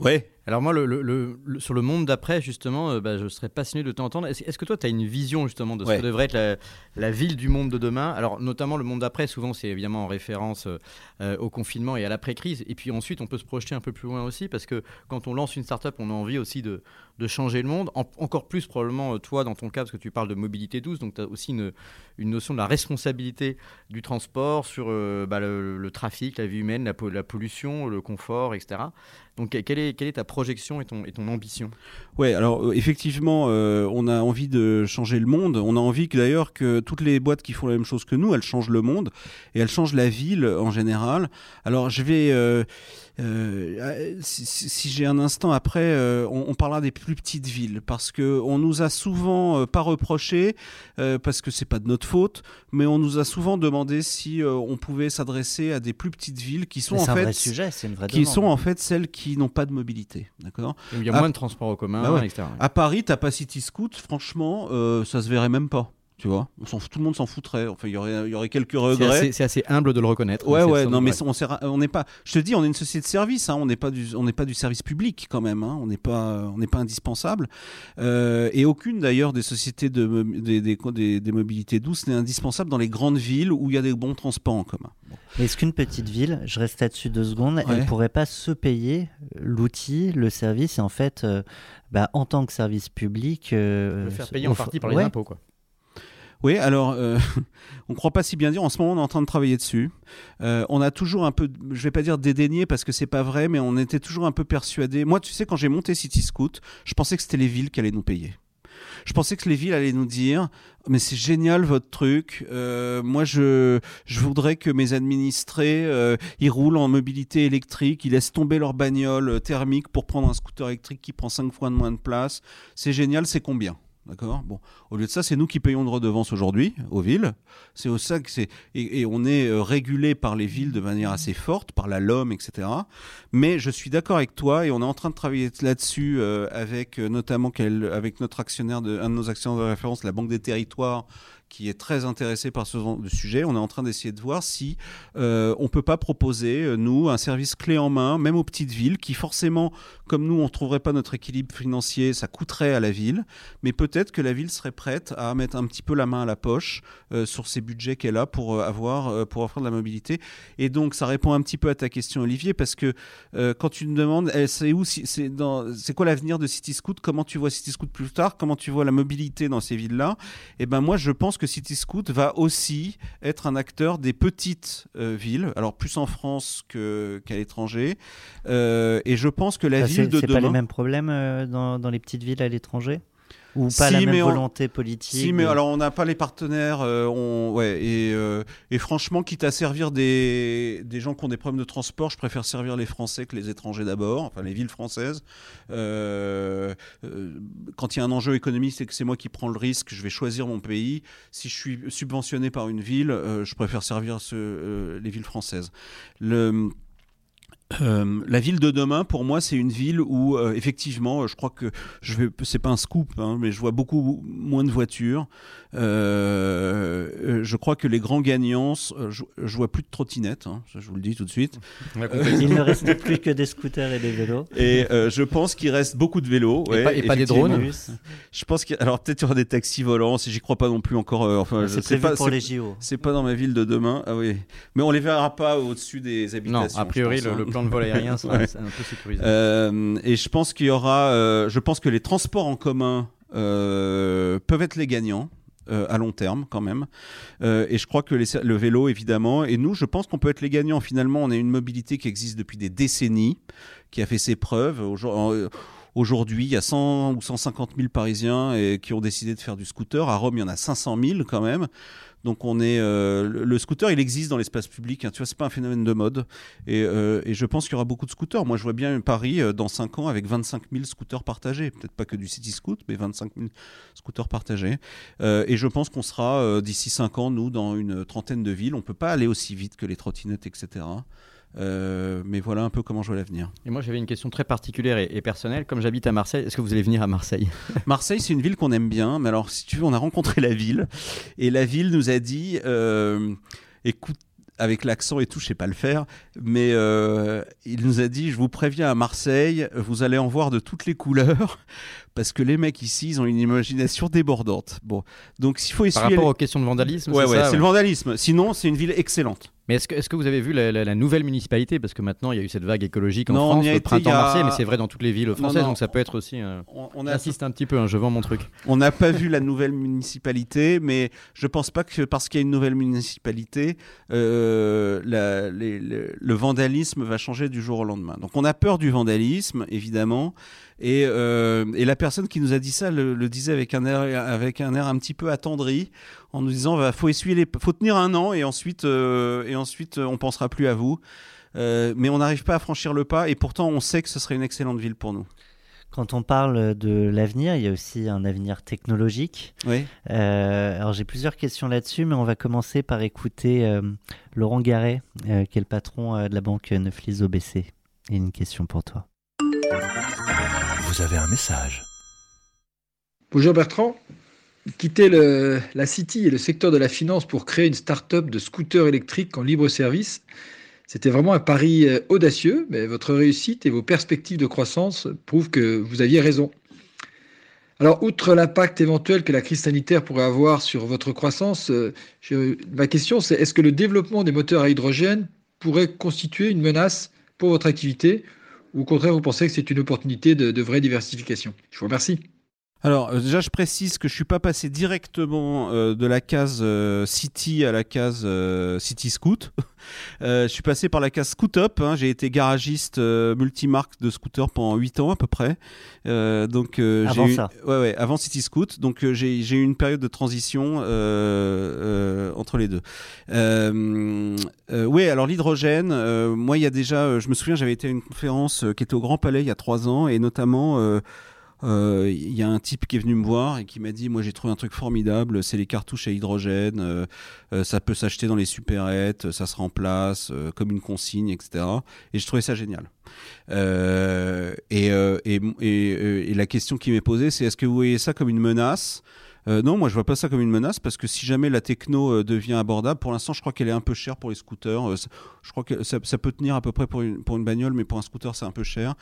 Ouais. Alors moi, le, le- le- le- sur le monde d'après, justement, euh, bah, je serais passionné de t'entendre. Est-ce que toi, tu as une vision justement de ce Ouais. que devrait être la, la ville du monde de demain? Alors notamment le monde d'après, souvent c'est évidemment en référence euh, euh, au confinement et à l'après-crise. Et puis ensuite, on peut se projeter un peu plus loin aussi, parce que quand on lance une start-up, on a envie aussi de, de changer le monde. En- encore plus probablement toi, dans ton cas, parce que tu parles de mobilité douce, donc tu as aussi une, une notion de la responsabilité du transport sur euh, bah, le, trafic, la vie humaine, la pollution, le confort, etc. Donc quelle est, quelle est ta projection et ton, et ton ambition Ouais, alors euh, effectivement, euh, on a envie de changer le monde. On a envie que d'ailleurs que toutes les boîtes qui font la même chose que nous, elles changent le monde et elles changent la ville en général. Alors je vais, euh, euh, si, si- j'ai un instant après, euh, on, on parlera des plus petites villes parce que on nous a souvent euh, pas reproché euh, parce que c'est pas de notre faute, mais on nous a souvent demandé si euh, on pouvait s'adresser à des plus petites villes qui sont en fait vrai sujet, c'est une vraie qui demande. sont en fait celles qui n'ont pas de mobilité, d'accord? Il y a Ah, moins de transports en commun, bah ouais. etc. À Paris, t'as pas City Scoot, franchement, euh, ça se verrait même pas. Tu vois, on s'en fout- tout le monde s'en foutrait. Enfin, il y aurait, il y aurait quelques regrets. c'est assez humble de le reconnaître. Ouais, ouais, non, mais on on n'est pas. Je te dis, on est une société de service. Hein, on n'est pas du, on n'est pas du service public quand même. Hein, on n'est pas, on n'est pas indispensable. Euh, et aucune d'ailleurs des sociétés de des, des, des- des mobilités douces n'est indispensable dans les grandes villes où il y a des bons transports en commun. Est-ce qu'une petite ville, je reste là-dessus deux secondes, Ouais. elle pourrait pas se payer l'outil, le service, et en fait, euh, bah, en tant que service public, euh, Le faire se- payer en partie par les ouais. impôts, quoi. Oui, alors, euh, [laughs] on ne croit pas si bien dire. En ce moment, on est en train de travailler dessus. Euh, on a toujours un peu, je vais pas dire dédaigné parce que c'est pas vrai, mais on était toujours un peu persuadé. Moi, tu sais, quand j'ai monté City Scoot, je pensais que c'était les villes qui allaient nous payer. Je pensais que les villes allaient nous dire mais c'est génial votre truc. Euh, moi je voudrais que mes administrés ils roulent en mobilité électrique, ils laissent tomber leur bagnole thermique pour prendre un scooter électrique qui prend 5 fois moins de place. C'est génial, c'est combien? D'accord? Bon, au lieu de ça, c'est nous qui payons de redevance aujourd'hui aux villes. C'est au ça c'est et, on est euh, régulé par les villes de manière assez forte, par la LOM, etc. Mais je suis d'accord avec toi et on est en train de travailler là-dessus euh, avec euh, notamment avec notre actionnaire, un de nos actionnaires de référence, la Banque des Territoires, qui est très intéressé par ce sujet. On est en train d'essayer de voir si euh, on peut pas proposer euh, nous un service clé en main, même aux petites villes, qui forcément, comme nous, on trouverait pas notre équilibre financier, ça coûterait à la ville, mais peut-être que la ville serait prête à mettre un petit peu la main à la poche euh, sur ces budgets qu'elle a pour euh, avoir pour offrir de la mobilité. Et donc ça répond un petit peu à ta question, Olivier, parce que quand tu me demandes, c'est où, c'est quoi l'avenir de City Scoot Comment tu vois City Scoot plus tard? Comment tu vois la mobilité dans ces villes-là? Eh ben moi, je pense que City Scoot va aussi être un acteur des petites euh, villes, alors plus en France que qu'à l'étranger. Euh, et je pense que la Bah, ville c'est de c'est demain. pas les mêmes problèmes euh, dans, dans les petites villes à l'étranger? Ou pas la Si, même mais on- volonté politique Si, mais de- alors on n'a pas les partenaires. euh, on, ouais, et, euh, et franchement, quitte à servir des, des gens qui ont des problèmes de transport, je préfère servir les Français que les étrangers d'abord, enfin les villes françaises. Euh, quand il y a un enjeu économique, c'est que c'est moi qui prends le risque, je vais choisir mon pays. Si je suis subventionné par une ville, je préfère servir ce- les villes françaises. Le, euh, la ville de demain, pour moi, c'est une ville où, euh, effectivement, je crois que je vais, c'est pas un scoop, hein, mais je vois beaucoup moins de voitures. Euh, je crois que les grands gagnants, euh, je, je vois plus de trottinettes, hein, je vous le dis tout de suite. Il ne reste plus que des scooters et des vélos. Et euh, je pense qu'il reste beaucoup de vélos. Et pas- et pas des drones Je pense qu'il y a- alors peut-être il y aura des taxis volants, si j'y crois pas non plus encore. enfin, c'est prévu pas, pour les JO. C'est pas dans ma ville de demain. Ah oui, mais on les verra pas au-dessus des habitations. Non, a priori, le, le vol aérien [laughs] Ouais. c'est un peu sécurisé. Euh, et je pense qu'il y aura, euh, je pense que les transports en commun euh, peuvent être les gagnants. à long terme quand même et je crois que les- le vélo évidemment et nous je pense qu'on peut être les gagnants finalement on a une mobilité qui existe depuis des décennies qui a fait ses preuves Aujourd'hui, il y a 100 ou 150 000 Parisiens et, qui ont décidé de faire du scooter. À Rome, il y en a 500 000 quand même. Donc on est euh, le, scooter, il existe dans l'espace public. hein, tu vois, c'est pas un phénomène de mode. Et, euh, et je pense qu'il y aura beaucoup de scooters. Moi, je vois bien Paris euh, dans 5 ans avec 25 000 scooters partagés. Peut-être pas que du city scoot, mais 25 000 scooters partagés. Euh, et je pense qu'on sera euh, d'ici 5 ans, nous, dans une trentaine de villes. On peut pas aller aussi vite que les trottinettes, etc. Euh, mais voilà un peu comment je vois l'avenir. Et moi, j'avais une question très particulière et, et personnelle. Comme j'habite à Marseille, est-ce que vous allez venir à Marseille? [laughs] Marseille, c'est une ville qu'on aime bien, mais alors si tu veux, on a rencontré la ville et la ville nous a dit, euh, écoute, avec l'accent et tout, je sais pas le faire, mais euh, il nous a dit Je vous préviens à Marseille, vous allez en voir de toutes les couleurs, [laughs] parce que les mecs ici, ils ont une imagination débordante. Bon, donc s'il faut Par essuyer. rapport les- aux questions de vandalisme, Ouais, c'est ouais, ouais. le vandalisme. Sinon, c'est une ville excellente. Mais est-ce que, vous avez vu la, la- la nouvelle municipalité? Parce que maintenant, il y a eu cette vague écologique en Non, on France, le printemps a- marseillais, mais c'est vrai dans toutes les villes françaises, non. donc ça peut être aussi... euh, On, on a J'insiste un petit peu, hein, je vends mon truc. On n'a pas vu la nouvelle municipalité, mais je pense pas que parce qu'il y a une nouvelle municipalité, euh, la- les- le, le vandalisme va changer du jour au lendemain. Donc on a peur du vandalisme, évidemment, et, euh, et la personne qui nous a dit ça le, le disait avec un air, avec un air un petit peu attendri, en nous disant va faut essuyer les, faut tenir un an et ensuite euh, et ensuite on pensera plus à vous. Euh, mais on n'arrive pas à franchir le pas, et pourtant on sait que ce serait une excellente ville pour nous. Quand on parle de l'avenir, il y a aussi un avenir technologique. Oui. Euh, alors j'ai plusieurs questions là-dessus, mais on va commencer par écouter euh, Laurent Garret, euh, qui est le patron euh, de la banque Neuflis OBC. Et une question pour toi. Vous avez un message. Bonjour Bertrand. Quitter la City et le secteur de la finance pour créer une start-up de scooters électriques en libre service, c'était vraiment un pari euh, audacieux, mais votre réussite et vos perspectives de croissance prouvent que vous aviez raison. Alors, outre l'impact éventuel que la crise sanitaire pourrait avoir sur votre croissance, euh, ma question c'est est-ce que le développement des moteurs à hydrogène pourrait constituer une menace pour votre activité ou au contraire vous pensez que c'est une opportunité de vraie diversification? Je vous remercie. Alors euh, déjà, je précise que je suis pas passé directement euh, de la case euh, City à la case euh, City Scoot. [laughs] Euh, je suis passé par la case Scoot Up. hein. J'ai été garagiste euh, multimarque de scooter pendant 8 ans à peu près. Euh, donc euh, j'ai Avant eu- ça. Ouais, ouais, avant City Scoot. Donc euh, j'ai j'ai eu une période de transition euh, euh, entre les deux. Euh, euh, oui, alors l'hydrogène, euh, moi il y a déjà, euh, je me souviens, j'avais été à une conférence euh, qui était au Grand Palais il y a trois ans et notamment. Euh, euh, Il y a un type qui est venu me voir et qui m'a dit Moi, j'ai trouvé un truc formidable, c'est les cartouches à hydrogène. euh, euh, ça peut s'acheter dans les supérettes, ça se remplace comme une consigne, etc. Et je trouvais ça génial. Et, et la question qui m'est posée, c'est Est-ce que vous voyez ça comme une menace Euh, non, moi je vois pas ça comme une menace parce que si jamais la techno euh, devient abordable, pour l'instant je crois qu'elle est un peu chère pour les scooters. Euh, je crois que ça, peut tenir à peu près pour une, pour une bagnole, mais pour un scooter c'est un peu cher.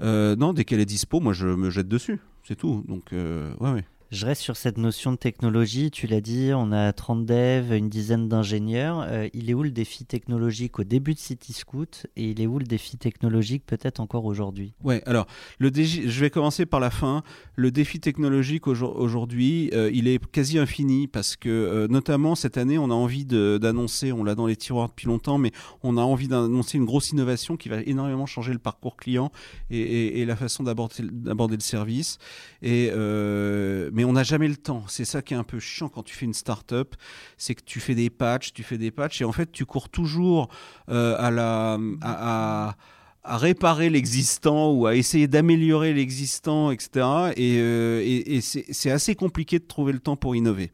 Non, dès qu'elle est dispo, moi je me jette dessus, c'est tout. Donc ouais, ouais. Je reste sur cette notion de technologie. Tu l'as dit, on a 30 devs, une dizaine d'ingénieurs. Euh, il est où le défi technologique au début de City Scoot et il est où le défi technologique peut-être encore aujourd'hui? Ouais, alors je vais commencer par la fin. Le défi technologique aujourd- aujourd'hui, euh, il est quasi infini parce que euh, notamment cette année, on a envie d'annoncer, on l'a dans les tiroirs depuis longtemps, mais on a envie d'annoncer une grosse innovation qui va énormément changer le parcours client et, la façon d'aborder le service. Et euh, mais on n'a jamais le temps. C'est ça qui est un peu chiant quand tu fais une start-up, c'est que tu fais des patchs, tu fais des patchs et en fait tu cours toujours euh, à la à- réparer l'existant ou à essayer d'améliorer l'existant, etc. Et, euh, c'est assez compliqué de trouver le temps pour innover.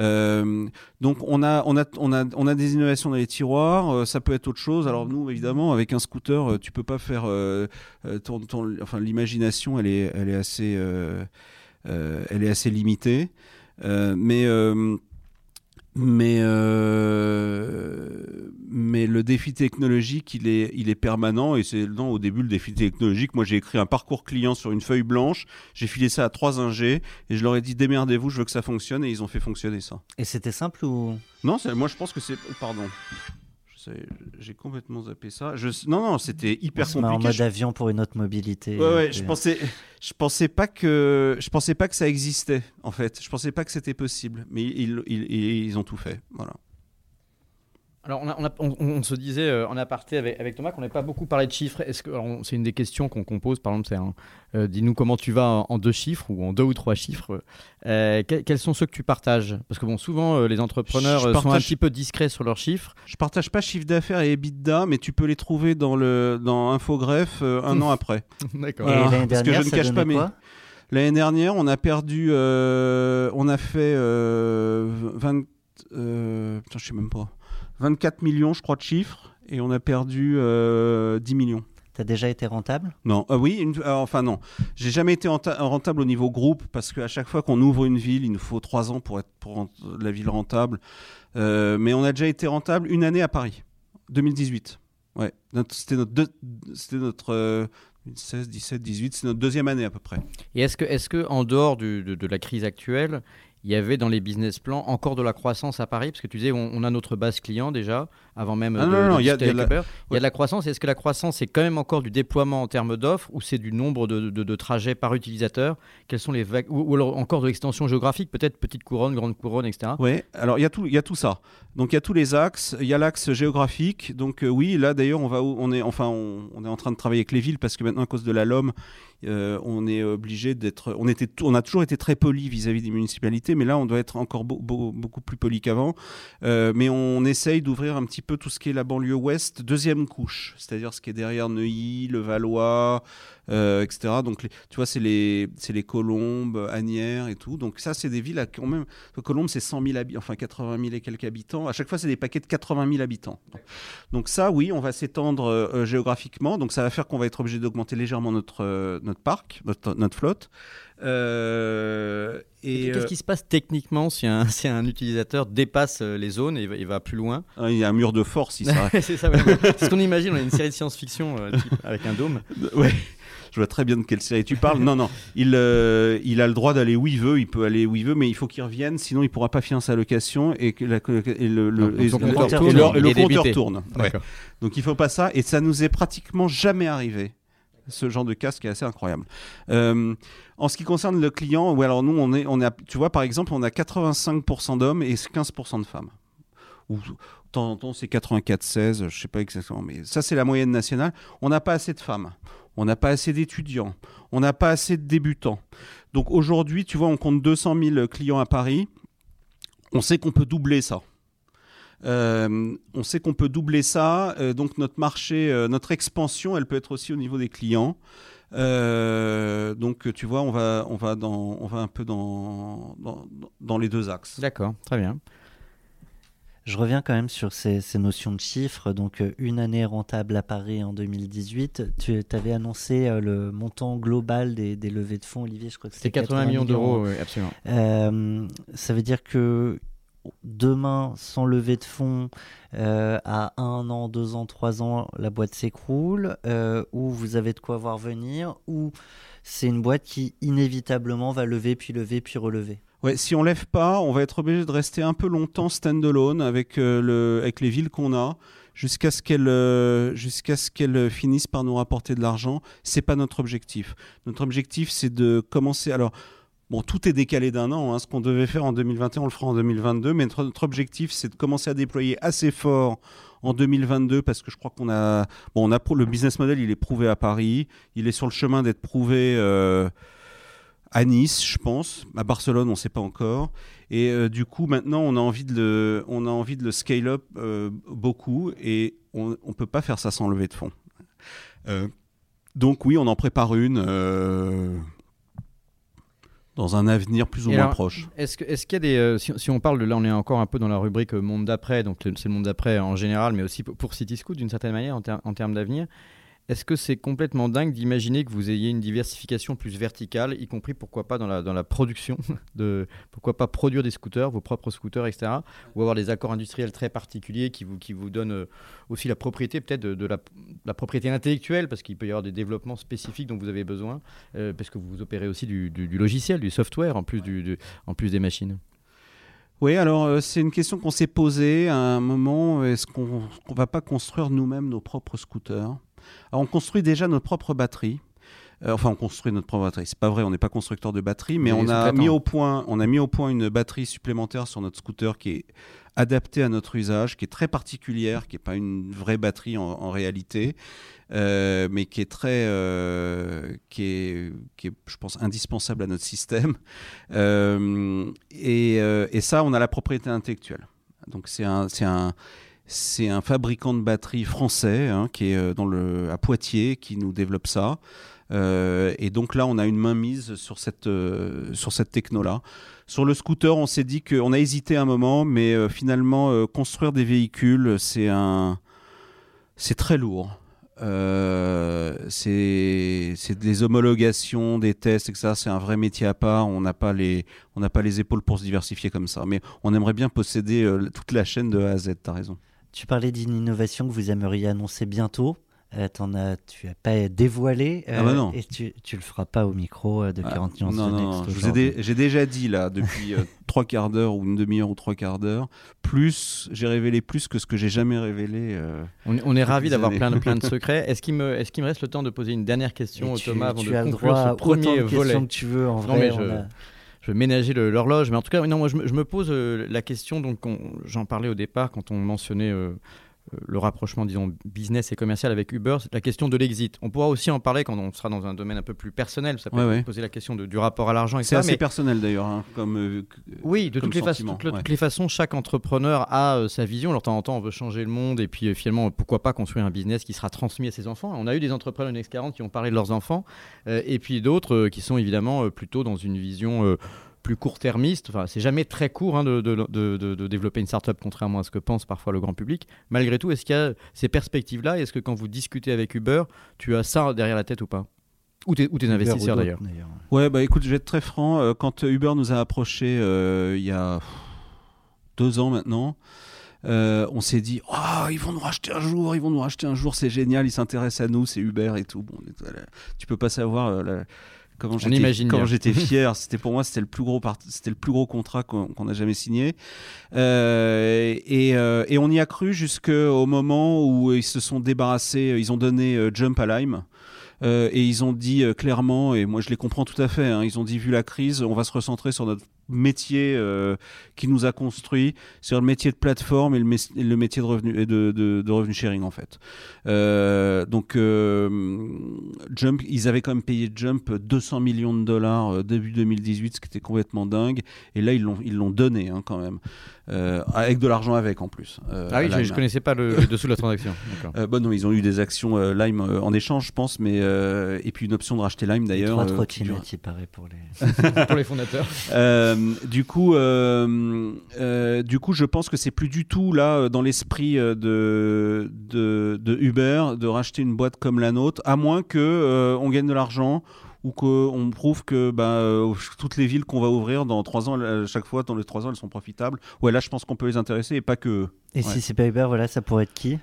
Euh, donc on a, on, a, on, a, on a des innovations dans les tiroirs, ça peut être autre chose. Alors nous, évidemment, avec un scooter, tu peux pas faire... ton, enfin, l'imagination, elle est, elle, est assez, elle est assez limitée. Euh, mais... euh, mais, euh, mais le défi technologique, il est, il est permanent et c'est au début le défi technologique. Moi, j'ai écrit un parcours client sur une feuille blanche, j'ai filé ça à trois ingés et je leur ai dit démerdez-vous, je veux que ça fonctionne et ils ont fait fonctionner ça. Et c'était simple ou? Non, moi je pense que c'est. Pardon. J'ai complètement zappé ça. Je... Non, non, c'était hyper On met en compliqué. mode Je- avion pour une autre mobilité. Ouais, ouais, je pensais, je pensais pas que, je pensais pas que ça existait en fait. Je pensais pas que c'était possible, mais ils, ils, ils, ils ont tout fait. Voilà. Alors, on, a- on a- on- on se disait euh, en aparté avec, avec Thomas qu'on n'avait pas beaucoup parlé de chiffres. Est-ce que c'est une des questions qu'on qu'on pose Par exemple, c'est euh, dis-nous comment tu vas en, en deux chiffres ou en deux ou trois chiffres. Euh, que- quels sont ceux que tu partages? Parce que bon, souvent euh, les entrepreneurs Je sont un petit peu discrets sur leurs chiffres. Je partage pas chiffre d'affaires et EBITDA, mais tu peux les trouver dans le dans Infogreffe euh, un an [laughs] après. D'accord. Et l'année parce que je ne cache pas mes. L'année dernière, on a perdu, euh, on a fait euh, 20, euh, putain, je sais même pas, 24 millions, je crois, de chiffres, et on a perdu euh, 10 millions. T'as déjà été rentable? Non, ah oui, une- ah, enfin non. J'ai jamais été renta- rentable au niveau groupe parce qu'à chaque fois qu'on ouvre une ville, il nous faut trois ans pour être pour la ville rentable. Euh, mais on a déjà été rentable une année à Paris. 2018. Ouais, c'était notre, deux- c'était notre euh, 16, 17, 18, c'est notre deuxième année à peu près. Et est-ce que, est-ce que en dehors du- de, de la crise actuelle, il y avait dans les business plans encore de la croissance à Paris Parce que tu disais, on, on a notre base client déjà, avant même Ah de, non, non, de il y a- y de la- Uber. Il y a de la croissance. Est-ce que la croissance, c'est quand même encore du déploiement en termes d'offres ou c'est du nombre de, de- de trajets par utilisateur? Quelles sont les vagues ou, ou alors encore de l'extension géographique, peut-être petite couronne, grande couronne, etc. Oui, alors il y, a tout- il y a tout ça. Donc il y a tous les axes, il y a l'axe géographique. Donc euh, oui, là d'ailleurs, on, on, est, en train de travailler avec les villes parce que maintenant, à cause de la LOM, euh, on est obligé d'être. On, a toujours été très poli vis-à-vis des municipalités, mais là, on doit être encore beau- beau- beaucoup plus poli qu'avant. Euh, mais on essaye d'ouvrir un petit peu tout ce qui est la banlieue ouest, deuxième couche, c'est-à-dire ce qui est derrière Neuilly, le Valois, euh, etc. Donc, les- tu vois, c'est les, les Colombes, Agnières et tout. Donc, ça, c'est des villes à quand même. Colombes, c'est 100 000 habitants, enfin 80 000 et quelques habitants. À chaque fois, c'est des paquets de 80 000 habitants. Donc, ça, oui, on va s'étendre euh, géographiquement. Donc, ça va faire qu'on va être obligé d'augmenter légèrement notre, euh, notre parc, notre, notre flotte. Euh, et Qu'est-ce euh, qui se passe techniquement si un, si un utilisateur dépasse euh, les zones et va, il va plus loin? Ah, il y a un mur de force, [laughs] c'est ça, c'est ce qu'on imagine. On a une série de science-fiction euh, avec un dôme. [laughs] Ouais. Je vois très bien de quelle série tu parles. Non, non. Il, euh, il a le droit d'aller où il veut. Il peut aller où il veut, mais il faut qu'il revienne. Sinon, il pourra pas finir sa location et que la, et le, le- Donc, et- son et- compteur tourne, et le compteur. Ouais. Donc, il faut pas ça. Et ça nous est pratiquement jamais arrivé. Ce genre de cas, ce qui est assez incroyable. Euh, en ce qui concerne le client, ou alors nous, on est, on à- tu vois, par exemple, on a 85% d'hommes et 15% de femmes. Ou de temps en temps, c'est 84-16, je sais pas exactement, mais ça, c'est la moyenne nationale. On n'a pas assez de femmes, on n'a pas assez d'étudiants, on n'a pas assez de débutants. Donc aujourd'hui, tu vois, on compte 200 000 clients à Paris. On sait qu'on peut doubler ça. Euh, on sait qu'on peut doubler ça, euh, donc notre marché, euh, notre expansion, elle peut être aussi au niveau des clients. Donc tu vois, on va, un peu dans les deux axes. D'accord, très bien. Je reviens quand même sur ces, ces notions de chiffres. Donc, euh, une année rentable à Paris en 2018. Tu avais annoncé euh, le montant global des, des levées de fonds, Olivier. Je crois que C'était 80 millions d'euros, oui, absolument. Euh, ça veut dire que demain, sans levée de fonds, euh, à un an, deux ans, trois ans, la boîte s'écroule, euh, ou vous avez de quoi voir venir, ou c'est une boîte qui inévitablement va lever, puis lever, puis relever? Ouais, si on lève pas, on va être obligé de rester un peu longtemps stand-alone avec, euh, le, avec les villes qu'on a jusqu'à ce qu'elles euh, jusqu'à ce qu'elles finissent par nous rapporter de l'argent. C'est pas notre objectif. Notre objectif, c'est de commencer. Alors, bon, tout est décalé d'un an. hein. Ce qu'on devait faire en 2021, on le fera en 2022. Mais notre, objectif, c'est de commencer à déployer assez fort en 2022 parce que je crois qu'on a bon on a le business model il est prouvé à Paris il est sur le chemin d'être prouvé euh, à Nice, je pense. À Barcelone, on ne sait pas encore. Et euh, du coup, maintenant, on a envie de le, on a envie de le scale up euh, beaucoup et on ne peut pas faire ça sans lever de fonds. Euh, donc oui, on en prépare une dans un avenir plus ou Et moins alors, proche. Est-ce qu'il y a des. euh, si, si on parle de là, on est encore un peu dans la rubrique monde d'après, donc c'est le monde d'après en général, mais aussi pour, pour Cityscoot d'une certaine manière en, ter- en termes d'avenir. Est-ce que c'est complètement dingue d'imaginer que vous ayez une diversification plus verticale, y compris pourquoi pas dans la, dans la production [laughs] de pourquoi pas produire des scooters, vos propres scooters, etc. Ou avoir des accords industriels très particuliers qui vous, qui vous donnent euh, aussi la propriété, peut-être de, la, la propriété intellectuelle, parce qu'il peut y avoir des développements spécifiques dont vous avez besoin, euh, parce que vous opérez aussi du, du- logiciel, du software, en plus, du- en plus des machines. Oui, alors euh, c'est une question qu'on s'est posée à un moment. Est-ce qu'on ne va pas construire nous-mêmes nos propres scooters? Alors, On construit déjà nos propres batteries. Euh, enfin, on construit notre propre batterie. C'est pas vrai, on n'est pas constructeur de batterie, mais Mais on a mis au point, on a mis au point une batterie supplémentaire sur notre scooter qui est adaptée à notre usage, qui est très particulière, qui n'est pas une vraie batterie en, en réalité, euh, mais qui est très, euh, qui est, qui est, je pense, indispensable à notre système. [laughs] Euh, et, euh, et ça, on a la propriété intellectuelle. Donc c'est un, c'est un, c'est un fabricant de batteries français hein, qui est euh, dans le, à Poitiers qui nous développe ça. Euh, et donc là, on a une main mise sur cette, euh, cette techno-là. Sur le scooter, on s'est dit qu'on a hésité un moment, mais finalement, construire des véhicules, c'est un, c'est très lourd. C'est des homologations, des tests, etc. C'est un vrai métier à part. On n'a pas les pas les épaules pour se diversifier comme ça. Mais on aimerait bien posséder toute la chaîne de A à Z. T'as raison. Tu parlais d'une innovation que vous aimeriez annoncer bientôt. Euh, t'en as, tu n'as pas dévoilé Ah bah non. et tu, tu le feras pas au micro euh, de 40 nuances non, non, j'ai déjà dit là depuis euh, [laughs] trois quarts d'heure ou une demi-heure ou trois quarts d'heure. Plus j'ai révélé plus que ce que j'ai jamais révélé. euh, On, on est des d'avoir plein de, plein de [laughs] secrets. Est-ce qu'il me, est qu'il me reste le temps de poser une dernière question Et au tu- Thomas avant tu de as conclure droit ce premier volet? que tu veux. En Non, vrai, mais on je, a- je vais ménager l'horloge. Mais en tout cas, je me, pose euh, la question. Donc, on- j'en parlais au départ quand on mentionnait euh, le rapprochement, disons, business et commercial avec Uber. c'est La question de l'exit. On pourra aussi en parler quand on sera dans un domaine un peu plus personnel. Ça peut Ouais, être ouais. poser la question de- du rapport à l'argent. C'est assez Mais- personnel d'ailleurs, hein, comme. euh, oui, de comme toutes les, façons, sentiment, toutes, ouais. toutes les façons, chaque entrepreneur a euh, sa vision. Alors, de temps en temps, on veut changer le monde et puis euh, finalement, pourquoi pas construire un business qui sera transmis à ses enfants. On a eu des entrepreneurs Next 40 qui ont parlé de leurs enfants et puis d'autres qui sont évidemment plutôt dans une vision plus court-termiste. Enfin, c'est jamais très court hein, de, de- de- de- de développer une startup, contrairement à ce que pense parfois le grand public. Malgré tout, est-ce qu'il y a ces perspectives-là? Est-ce que quand vous discutez avec Uber, tu as ça derrière la tête ou pas? Ou tes, ou investisseurs d'ailleurs. Ouais, bah écoute, je vais être très franc. euh, Quand Uber nous a approchés euh, il y a deux ans maintenant, euh, on s'est dit oh, ils vont nous racheter un jour, ils vont nous racheter un jour, c'est génial, ils s'intéressent à nous, c'est Uber et tout. Bon, tu peux pas savoir euh, la- comment j'étais [laughs] fier. C'était pour moi, c'était le plus gros c'était le plus gros contrat qu'on a jamais signé. Euh, et, euh, et on y a cru jusqu'au moment où ils se sont débarrassés, ils ont donné euh, Jump à Lime. Euh, et ils ont dit euh, clairement, et moi je les comprends tout à fait, hein, ils ont dit vu la crise, on va se recentrer sur notre métier euh, qui nous a construit, sur le métier de plateforme et le, métier de revenu, et de, revenu sharing en fait. Euh, donc euh, Jump, ils avaient quand même payé Jump 200 millions de dollars début 2018, ce qui était complètement dingue. Et là ils l'ont ils l'ont donné hein, quand même, Euh, avec de l'argent avec en plus. euh, Ah oui, je, je connaissais pas le, le dessous de la transaction. [laughs] Euh, bon, non, ils ont eu des actions euh, Lime euh, en échange, je pense, mais euh, et puis une option de racheter Lime d'ailleurs. Trois euh, trottinettes, il paraît, pour les... [laughs] Pour les fondateurs. [laughs] Euh, du coup, euh, euh, du coup, je pense que c'est plus du tout là dans l'esprit de, de de Uber de racheter une boîte comme la nôtre, à moins que euh, on gagne de l'argent ou qu'on prouve que bah, euh, toutes les villes qu'on va ouvrir dans trois ans, à chaque fois dans les trois ans, elles sont profitables. Ouais, là, je pense qu'on peut les intéresser et pas que. Et Ouais. si c'est pas Uber, voilà, ça pourrait être qui?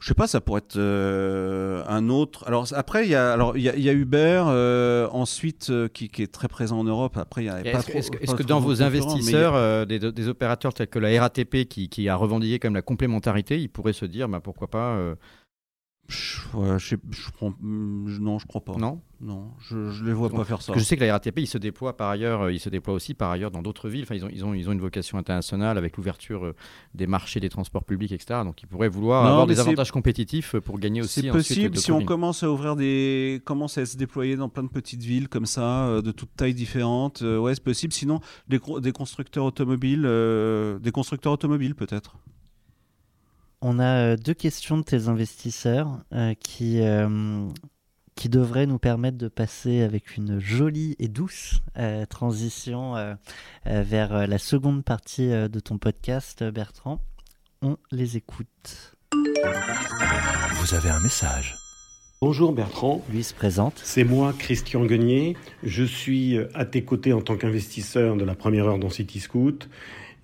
Je sais pas, ça pourrait être euh, un autre. Alors après, il y a, alors il y a, il y a Uber, euh, ensuite euh, qui, qui est très présent en Europe. Après, il y a Est-ce que, dans vos a- investisseurs, euh, des, des opérateurs tels que la RATP qui, qui a revendiqué comme la complémentarité, ils pourraient se dire bah, pourquoi pas Pff, ouais, je sais- je prends- je- non, je crois pas. Non? Non, je, je les vois pas faire ça. Je sais que la RATP, il se déploie par ailleurs, euh, il se déploie aussi par ailleurs dans d'autres villes. Enfin, ils ont, ils ont, ils ont une vocation internationale avec l'ouverture euh, des marchés, des transports publics, etc. Donc, ils pourraient vouloir Non, avoir des avantages compétitifs euh, pour gagner aussi C'est possible si on commence à ouvrir des, commence à se déployer dans plein de petites villes comme ça, de toutes tailles différentes. ouais, c'est possible. Sinon, des, constructeurs automobiles, euh, des constructeurs automobiles peut-être. On a euh, deux questions de tes investisseurs euh, qui, euh, qui devraient nous permettre de passer avec une jolie et douce euh, transition euh, euh, vers la seconde partie euh, de ton podcast, Bertrand. On les écoute. Vous avez un message. Bonjour Bertrand. Lui se présente. C'est moi, Christian Guenier. Je suis à tes côtés en tant qu'investisseur de la première heure dans Cityscoot.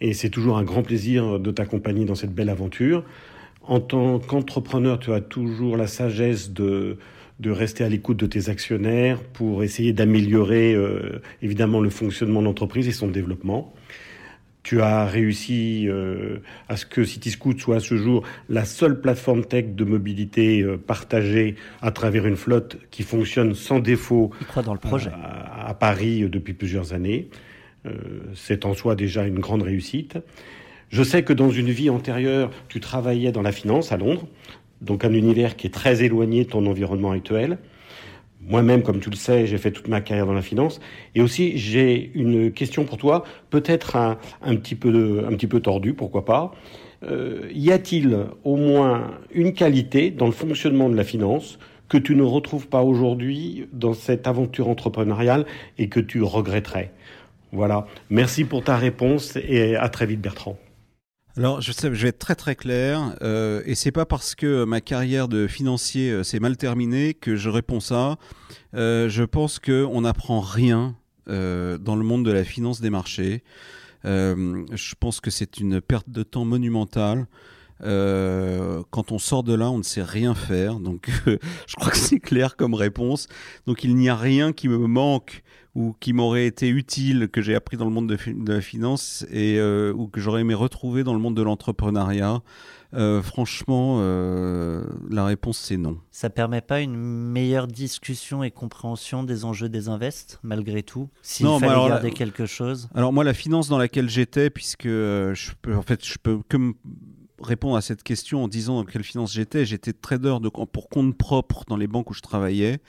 Et c'est toujours un grand plaisir de t'accompagner dans cette belle aventure. En tant qu'entrepreneur, tu as toujours la sagesse de, de rester à l'écoute de tes actionnaires pour essayer d'améliorer euh, évidemment le fonctionnement de l'entreprise et son développement. Tu as réussi euh, à ce que Cityscoot soit à ce jour la seule plateforme tech de mobilité euh, partagée à travers une flotte qui fonctionne sans défaut dans le projet. à, à Paris depuis plusieurs années. C'est en soi déjà une grande réussite. Je sais que dans une vie antérieure, tu travaillais dans la finance à Londres, donc un univers qui est très éloigné de ton environnement actuel. Moi-même, comme tu le sais, j'ai fait toute ma carrière dans la finance. Et aussi, j'ai une question pour toi, peut-être un, petit peu, un petit peu tordue, pourquoi pas. Euh, y a-t-il au moins une qualité dans le fonctionnement de la finance que tu ne retrouves pas aujourd'hui dans cette aventure entrepreneuriale et que tu regretterais? Voilà. Merci pour ta réponse et à très vite, Bertrand. Alors, je, vais être très très clair, euh, et c'est pas parce que ma carrière de financier euh, s'est mal terminée que je réponds ça. Euh, je pense que on n'apprend rien euh, dans le monde de la finance des marchés. Je pense que c'est une perte de temps monumentale. Quand on sort de là, on ne sait rien faire. Donc, [laughs] je crois que c'est clair comme réponse. Donc, il n'y a rien qui me manque ou qui m'aurait été utile, que j'ai appris dans le monde de, de la finance et euh, ou que j'aurais aimé retrouver dans le monde de l'entrepreneuriat. Euh, franchement, euh, la réponse c'est non. Ça permet pas une meilleure discussion et compréhension des enjeux des invests, malgré tout S'il Non, fallait alors, garder la- quelque chose? Alors moi, la finance dans laquelle j'étais, puisque je peux, en fait, je peux que me répondre à cette question en disant dans quelle finance j'étais. J'étais trader de, pour compte propre dans les banques où je travaillais.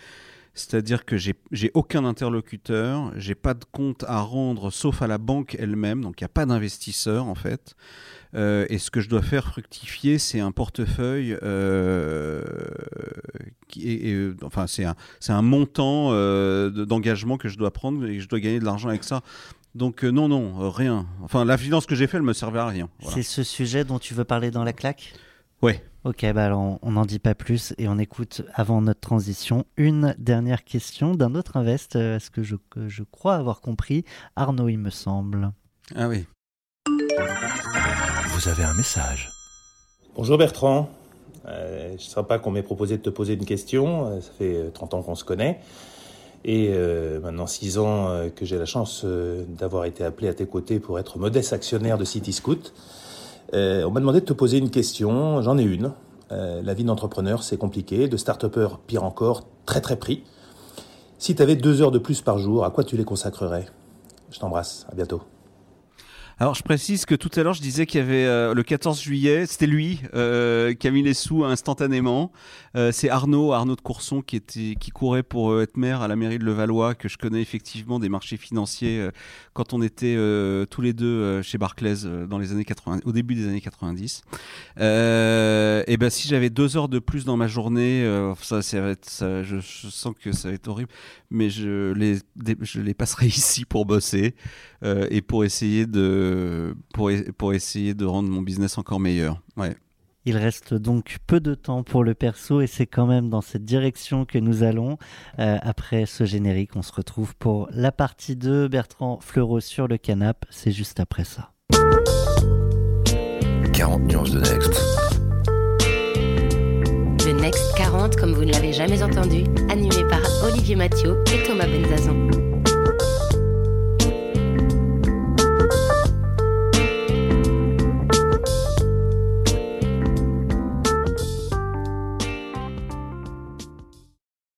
C'est-à-dire que j'ai aucun interlocuteur, j'ai pas de compte à rendre sauf à la banque elle-même, donc il n'y a pas d'investisseur en fait. Euh, et ce que je dois faire fructifier, c'est un portefeuille euh, qui est, euh, enfin c'est un, un montant euh, de- d'engagement que je dois prendre et je dois gagner de l'argent avec ça. Donc non, non, rien. Enfin, la finance que j'ai fait, elle me servait à rien. Voilà. C'est ce sujet dont tu veux parler dans la claque? Ouais. Ok, bah alors on n'en dit pas plus et on écoute avant notre transition une dernière question d'un autre invest, euh, ce que je, que je crois avoir compris, Arnaud il me semble. Ah oui. Vous avez un message. Bonjour Bertrand. Euh, c'est sympa qu'on m'ait proposé de te poser une question. Euh, Ça fait euh, 30 ans qu'on se connaît. Et euh, maintenant 6 ans euh, que j'ai la chance euh, d'avoir été appelé à tes côtés pour être modeste actionnaire de CityScoot. Euh, on m'a demandé de te poser une question. J'en ai une. Euh, la vie d'entrepreneur, c'est compliqué. De start-upper, pire encore, très très pris. Si tu avais deux heures de plus par jour, à quoi tu les consacrerais? Je t'embrasse. À bientôt. Alors je précise que tout à l'heure je disais qu'il y avait euh, le 14 juillet, c'était lui euh, qui a mis les sous instantanément. Euh, c'est Arnaud, Arnaud de Courson qui était qui courait pour être maire à la mairie de Levallois, que je connais effectivement des marchés financiers quand on était tous les deux chez Barclays dans les années 80, au début des années 90. Euh, et ben si j'avais deux heures de plus dans ma journée, ça, ça je, je sens que ça va être horrible, mais je les je les passerai [laughs] ici pour bosser et pour essayer de pour, e- pour essayer de rendre mon business encore meilleur. Ouais. Il reste donc peu de temps pour le perso et c'est quand même dans cette direction que nous allons. Euh, après ce générique, on se retrouve pour la partie 2. Bertrand Fleureau sur le canapé, c'est juste après ça. 40 nuances de Next. Le Next 40, comme vous ne l'avez jamais entendu, animé par Olivier Mathieu et Thomas Benzazan.